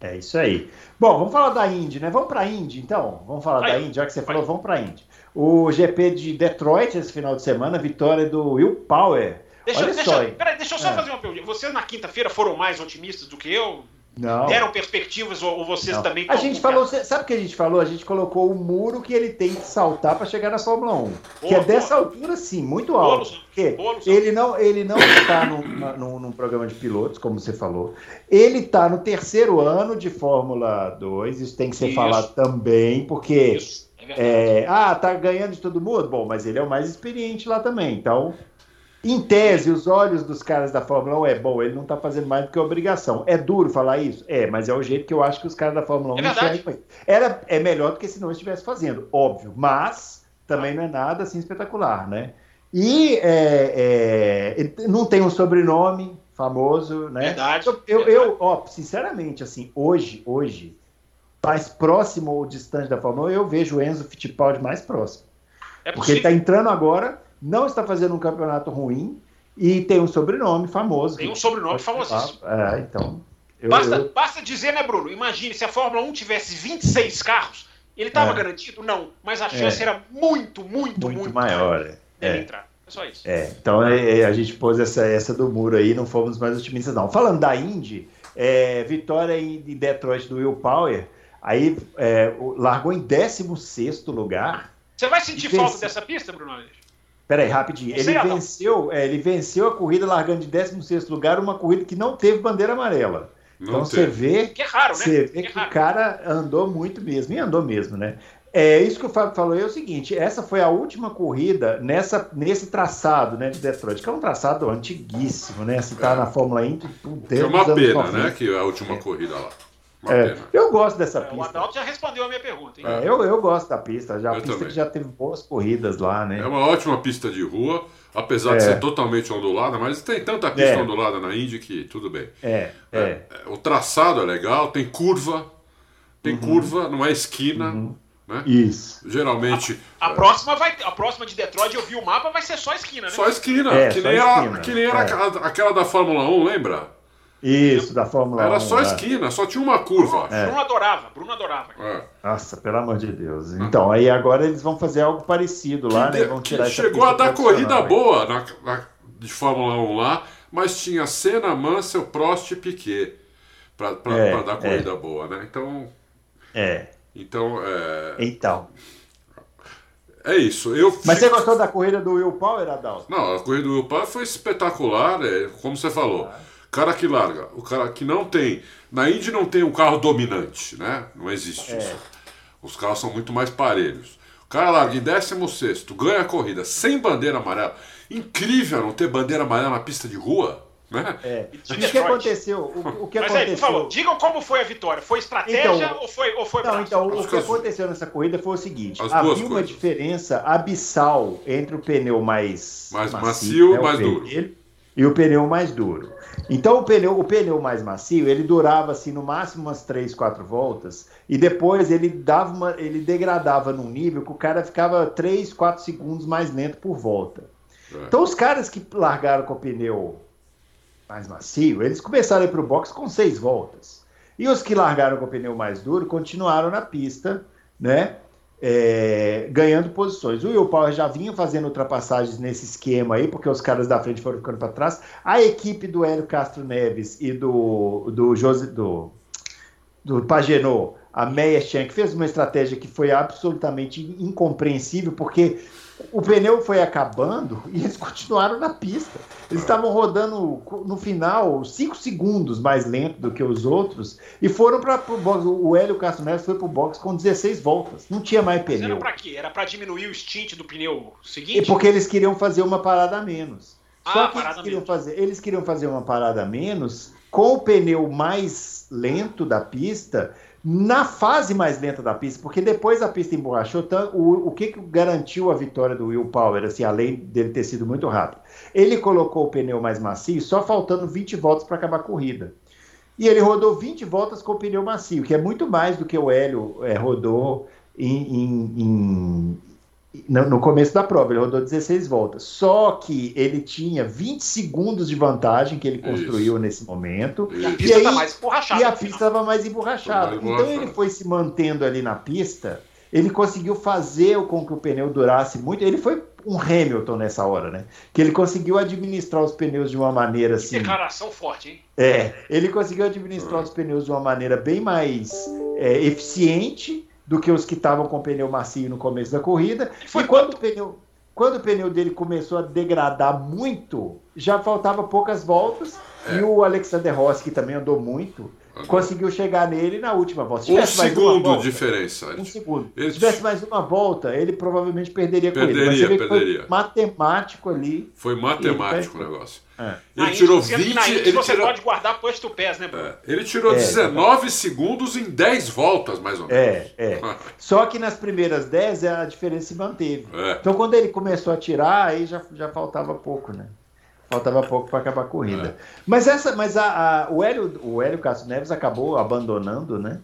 É isso aí. Bom, vamos falar da Indy, né? Vamos para a Indy, então. Vamos falar da Indy, já que você falou, vamos para a Indy. O GP de Detroit esse final de semana, vitória do Will Power. Deixa, Olha deixa, só, peraí, deixa eu só é. fazer uma pergunta. Vocês na quinta-feira foram mais otimistas do que eu? Não. Deram perspectivas ou, vocês não. também A gente falou, sabe o que a gente falou? A gente colocou o muro que ele tem que saltar para chegar na Fórmula 1. Boa, que é boa. dessa altura, sim, muito alto. Porque ele não, ele não está num, num, programa de pilotos, como você falou. Ele está no terceiro ano de Fórmula 2, isso tem que ser isso. falado também, porque. Isso. É, é ah, tá ganhando de todo mundo? Bom, mas ele é o mais experiente lá também, então em tese, os olhos dos caras da Fórmula 1 é bom, ele não está fazendo mais do que obrigação. É duro falar isso? É, mas é o jeito que eu acho que os caras da Fórmula 1 é enxergam Era, é melhor do que se não estivesse fazendo, óbvio, mas também não é nada assim espetacular, né? E é, é, não tem um sobrenome famoso, né? Verdade. Eu, eu, eu, ó, sinceramente, assim, hoje, hoje, mais próximo ou distante da Fórmula 1, eu vejo o Enzo Fittipaldi mais próximo. É porque ele está entrando agora não está fazendo um campeonato ruim e tem um sobrenome famoso. Tem um sobrenome famosíssimo. É, então. Eu, basta, eu... basta dizer, né, Bruno? Imagine se a Fórmula 1 tivesse 26 carros, ele estava é. garantido? Não, mas a chance é. era muito, muito, muito, muito maior. Dele é. entrar. É só isso. É, então é, é, a gente pôs essa, essa do muro aí, não fomos mais otimistas, não. Falando da Indy, vitória em Detroit do Will Power, aí largou em 16 lugar. Você vai sentir falta dessa pista, Bruno? Peraí, rapidinho. Ele venceu, é, ele venceu a corrida largando de 16 lugar, uma corrida que não teve bandeira amarela. Não então você vê. Que é raro, né? Você vê que, que é o cara andou muito mesmo, e andou mesmo, né? É isso que o Fábio falou é o seguinte: essa foi a última corrida nessa, nesse traçado né, de Detroit, que é um traçado antiguíssimo, né? Se tá é. na Fórmula Indy, é uma pena, né? Que é a última corrida lá. É, eu gosto dessa pista. O Adalto já respondeu a minha pergunta. Hein? É, eu, eu gosto da pista. Já, a pista também. que já teve boas corridas lá, né? É uma ótima pista de rua, apesar é. de ser totalmente ondulada, mas tem tanta pista é. ondulada na Indy que tudo bem. É, é, é. O traçado é legal, tem curva, tem uhum. curva, não é esquina. Uhum. Né? Isso. Geralmente. A, a, próxima vai, a próxima de Detroit, eu vi o mapa, vai ser só esquina, né? Só esquina. que, nem esquina. Era, que nem era aquela, aquela da Fórmula 1, lembra? Isso, da Fórmula Era 1. Era só né? esquina, só tinha uma curva. É. Bruno adorava, Bruno adorava. É. Nossa, pelo amor de Deus. Então, aí agora eles vão fazer algo parecido lá, que né? Vão tirar chegou a dar corrida aí. boa na, na, de Fórmula 1 lá, mas tinha Senna, Mansell, Prost e Piquet para é, dar corrida é. boa, né? Então. É. Então. É... Então. É isso. Eu Mas você gostou da corrida do Will Power, Adalto? Não, a corrida do Will Power foi espetacular, é, como você falou. Ah cara que larga, o cara que não tem. Na Indy não tem um carro dominante, né? Não existe é. isso. Os carros são muito mais parelhos. O cara larga em 16, ganha a corrida sem bandeira amarela. Incrível não ter bandeira amarela na pista de rua. Né? É. O que aconteceu? O, o que Mas aconteceu? Aí, falou, digam como foi a vitória. Foi estratégia então, ou foi, ou foi não, então, O que aconteceu nessa corrida foi o seguinte: havia uma diferença abissal entre o pneu mais, mais macio, e né, mais duro. E o pneu mais duro. Então o pneu, o pneu mais macio, ele durava assim no máximo umas 3, 4 voltas e depois ele dava uma, ele degradava num nível que o cara ficava 3, 4 segundos mais lento por volta. É. Então os caras que largaram com o pneu mais macio, eles começaram a ir para o box com 6 voltas. E os que largaram com o pneu mais duro continuaram na pista, né? É, ganhando posições. O Will Power já vinha fazendo ultrapassagens nesse esquema aí, porque os caras da frente foram ficando para trás. A equipe do Hélio Castro Neves e do, do, José, do, do Pagenot a Meyer que fez uma estratégia que foi absolutamente incompreensível, porque o pneu foi acabando e eles continuaram na pista. Eles estavam rodando no final 5 segundos mais lento do que os outros e foram para o box. O Hélio Castro Neves foi para o box com 16 voltas. Não tinha mais pneu. Mas era para quê? Era para diminuir o stint do pneu seguinte? E porque eles queriam fazer uma parada a menos. Ah, Só que eles queriam, fazer, eles queriam fazer uma parada a menos com o pneu mais lento da pista na fase mais lenta da pista, porque depois a pista emborrachou, o, o que, que garantiu a vitória do Will Power, assim, além dele ter sido muito rápido? Ele colocou o pneu mais macio, só faltando 20 voltas para acabar a corrida. E ele rodou 20 voltas com o pneu macio, que é muito mais do que o Hélio é, rodou em, em, em no começo da prova, ele rodou 16 voltas. Só que ele tinha 20 segundos de vantagem que ele construiu Isso. nesse momento. E a pista estava mais emborrachada. E a pista estava mais emborrachada. Então ele foi se mantendo ali na pista. Ele conseguiu fazer com que o pneu durasse muito. Ele foi um Hamilton nessa hora, né? Que ele conseguiu administrar os pneus de uma maneira assim. Que declaração forte, hein? É, ele conseguiu administrar os pneus de uma maneira bem mais é, eficiente do que os que estavam com pneu macio no começo da corrida. E, quando, o pneu, quando o pneu dele começou a degradar muito, já faltava poucas voltas. É. E o Alexander Rossi, que também andou muito, uhum. conseguiu chegar nele na última volta. Se um segundo volta, diferença. Um segundo. Ele... Se tivesse mais uma volta, ele provavelmente perderia, perderia com ele. Mas perderia. Foi matemático ali. Foi matemático o negócio. É. Ele tirou 20. ele você tirou... pode guardar posto pés, né, Bruno? É. Ele tirou é, 19 segundos em 10 voltas, mais ou menos. É, é. Só que nas primeiras 10 a diferença se manteve. É. Então quando ele começou a tirar, aí já, já faltava pouco, né? Faltava pouco para acabar a corrida. É. Mas essa, mas a, a, o Hélio, o Hélio Castro Neves acabou abandonando, né?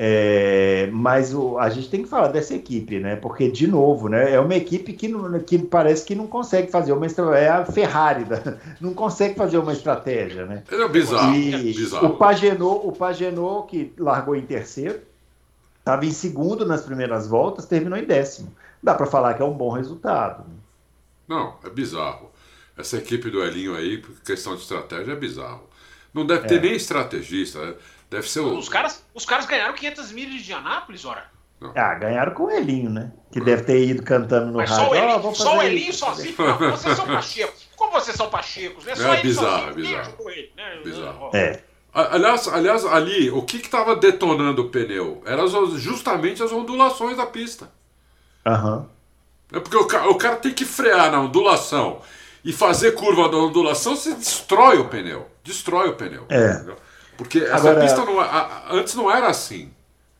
É, mas o, a gente tem que falar dessa equipe, né? Porque, de novo, né, é uma equipe que, não, que parece que não consegue fazer uma estratégia. É a Ferrari, da, não consegue fazer uma estratégia, né? É bizarro. E é bizarro. O Pagenot, o Pagenot, que largou em terceiro, estava em segundo nas primeiras voltas, terminou em décimo. Dá para falar que é um bom resultado. Né? Não, é bizarro. Essa equipe do Elinho aí, questão de estratégia, é bizarro. Não deve ter é. nem estrategista. Né? Deve ser o... os, caras, os caras ganharam 500 milhas de Anápolis, ora. Não. Ah, ganharam com o Elinho, né? Que deve ter ido cantando no Mas rádio. Só o Elinho, oh, só o Elinho sozinho. Não, vocês são pachecos. Como vocês são pachecos, né? Só é bizarro, é bizarro. Ele, né? bizarro. É. Aliás, aliás, ali, o que estava detonando o pneu? Eram justamente as ondulações da pista. Aham. Uhum. É porque o cara, o cara tem que frear na ondulação e fazer curva da ondulação, você destrói o pneu. Destrói o pneu. É. Entendeu? Porque essa Agora... pista não, a, antes não era assim.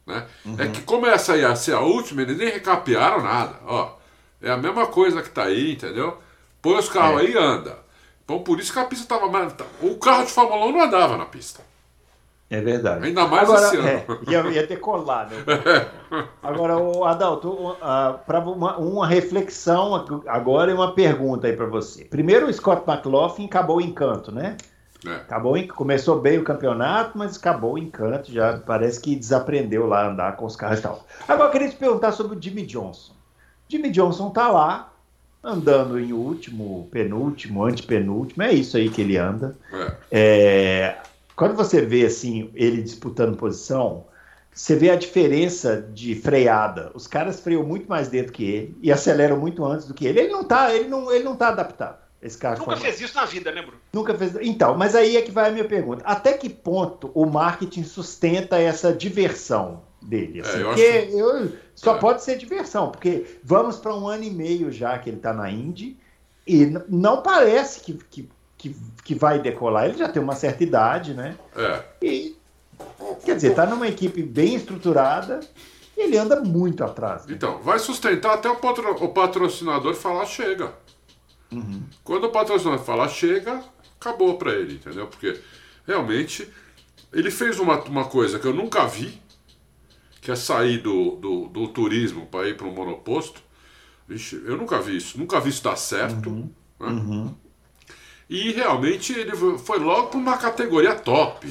Né? Uhum. É que como essa ia ser a última, eles nem recapearam nada. Ó, é a mesma coisa que tá aí, entendeu? Põe os carros é. aí e anda. Então por isso que a pista estava. O carro de Fórmula 1 não andava na pista. É verdade. Ainda mais Agora, esse ano. É, ia, ia decolar, né? Agora, o Adalto, uh, para uma, uma, reflexão agora e uma pergunta aí para você. Primeiro, o Scott McLaughlin acabou o encanto, né? É. Acabou, começou bem o campeonato, mas acabou o encanto, já parece que desaprendeu lá a andar com os carros e tal. Agora eu queria te perguntar sobre o Jimmy Johnson. Jimmy Johnson tá lá, andando em último, penúltimo, antepenúltimo, é isso aí que ele anda. É. É, quando você vê assim ele disputando posição, você vê a diferença de freada. Os caras freiam muito mais dentro que ele e aceleram muito antes do que ele. Ele não tá, ele não, ele não tá adaptado. Esse carro Nunca fez isso na vida, né, Bruno? Nunca fez. Então, mas aí é que vai a minha pergunta. Até que ponto o marketing sustenta essa diversão dele? Assim? É, eu porque acho... eu, só é. pode ser diversão, porque vamos para um ano e meio já que ele está na Indy e não parece que, que, que, que, vai decolar. Ele já tem uma certa idade, né? É. E, quer dizer, está numa equipe bem estruturada ele anda muito atrás. Né? Então, vai sustentar até o, patro, o patrocinador falar chega. Uhum. Quando o patrocinador fala chega, acabou para ele, entendeu? Porque realmente ele fez uma, uma coisa que eu nunca vi, que é sair do, do, do turismo para ir para um monoposto. Vixe, eu nunca vi isso, nunca vi isso dar certo. Uhum. Né? Uhum. E realmente ele foi logo para uma categoria top.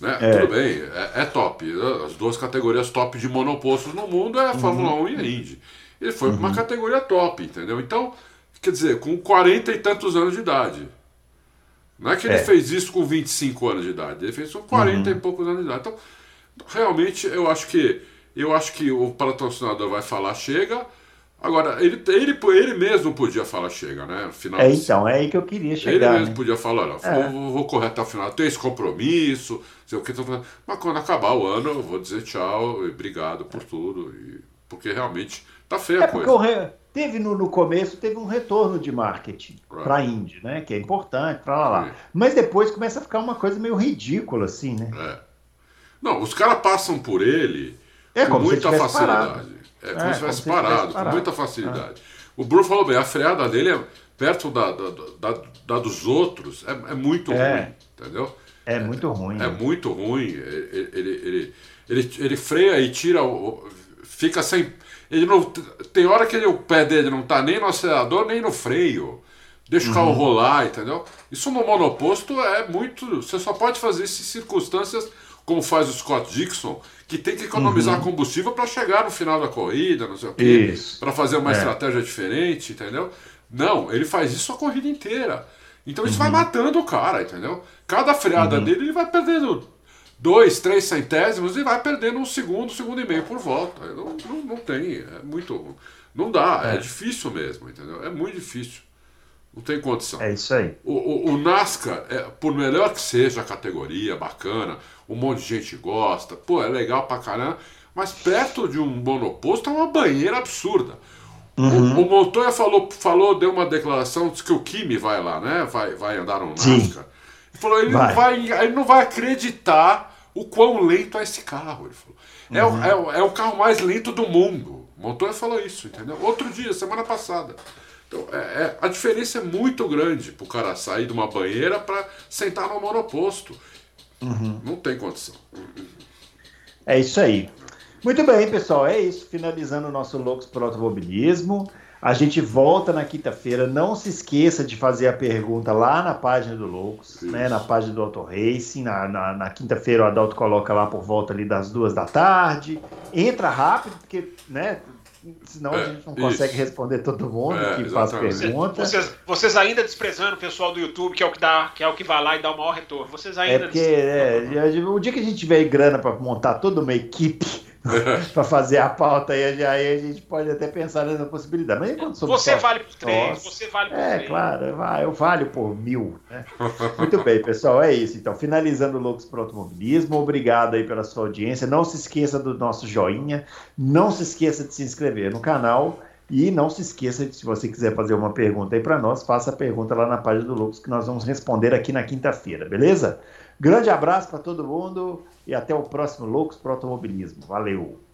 Né? É. Tudo bem, é, é, top. As duas categorias top de monopostos no mundo é a Fórmula 1 uhum. e a Indy. Ele foi para uma uhum. categoria top, entendeu? Então, quer dizer, com 40 e tantos anos de idade. Não é que ele é. fez isso com 25 anos de idade, ele fez com 40 uhum. e poucos anos de idade. Então, Realmente, eu acho que eu acho que o patrocinador vai falar chega. Agora, ele, ele, ele mesmo podia falar chega, né? Final é, então, é aí que eu queria chegar. Ele mesmo né? podia falar, olha, é. vou, vou, correr até o final, tenho esse compromisso, sei o que, mas quando acabar o ano eu vou dizer tchau e obrigado por tudo, e, porque realmente tá feia é a coisa. Re... Teve no, no, começo, teve um retorno de marketing é. para a Indy, né? Que é importante, para lá, lá. Mas depois começa a ficar uma coisa meio ridícula, assim, né? É. Não, os caras passam por ele é, com muita facilidade. Parado. É como é, se tivesse parado, com muita facilidade. É. O Bruno falou bem, a freada dele é perto da, da, da, da dos outros, é, é muito é. ruim, entendeu? É muito ruim. É, muito ruim. Ele, ele, ele, ele, freia e tira o. Fica sem. Ele não. Tem hora que ele, o pé dele não tá nem no acelerador, nem no freio. Deixa o carro uhum. rolar, entendeu? Isso no monoposto é muito. Você só pode fazer isso em circunstâncias como faz o Scott Dixon, que tem que economizar uhum. combustível para chegar no final da corrida, não sei o quê, para fazer uma é. estratégia diferente, entendeu? Não, ele faz isso a corrida inteira. Então isso uhum. vai matando o cara, entendeu? Cada freada uhum. dele ele vai perdendo dois, três centésimos e vai perdendo um segundo, segundo e meio por volta. Não, não, não tem, é muito. Não dá, é. é difícil mesmo, entendeu? É muito difícil. Não tem condição. É isso aí. O, o, o NASCAR, é, por melhor que seja a categoria, bacana, um monte de gente gosta, pô, é legal pra caramba, mas perto de um monoposto é uma banheira absurda. Uhum. O, o, Montoya falou, falou, deu uma declaração, disse que o Kimi vai lá, né? Vai, vai andar no NASCAR. Ele falou, ele vai. não vai, ele não vai acreditar o quão lento é esse carro. Ele falou. É, uhum. é, o, é o carro mais lento do mundo. Montoya falou isso, entendeu? Outro dia, semana passada. Então, é, é, a diferença é muito grande para o cara sair de uma banheira para sentar no monoposto. Uhum. Não tem condição. É isso aí. Muito bem, pessoal. É isso. Finalizando o nosso Loucos para Automobilismo. A gente volta na quinta-feira. Não se esqueça de fazer a pergunta lá na página do Loucos, né, na página do Auto Racing. Na, na, na quinta-feira o Adalto coloca lá por volta ali das duas da tarde. Entra rápido, porque né, senão é, a gente não consegue isso. responder todo mundo é, que exatamente. faz pergunta. Vocês, vocês, ainda desprezando o pessoal do YouTube, que é o que dá, que é o que vai lá e dá o maior retorno. Vocês ainda. É porque é, o dia que a gente tiver grana para montar toda uma equipe para fazer a pauta aí, aí a gente pode até pensar nessa possibilidade. Mas enquanto você vale por três, você vale por É, três. claro, eu valho por mil. Né? Muito bem, pessoal, é isso. Então, finalizando o Loucos para Automobilismo, obrigado aí pela sua audiência. Não se esqueça do nosso joinha, não se esqueça de se inscrever no canal. E não se esqueça de, se você quiser fazer uma pergunta aí para nós, faça a pergunta lá na página do Loucos que nós vamos responder aqui na quinta-feira, beleza? Grande abraço para todo mundo e até o próximo Loucos para Automobilismo. Valeu!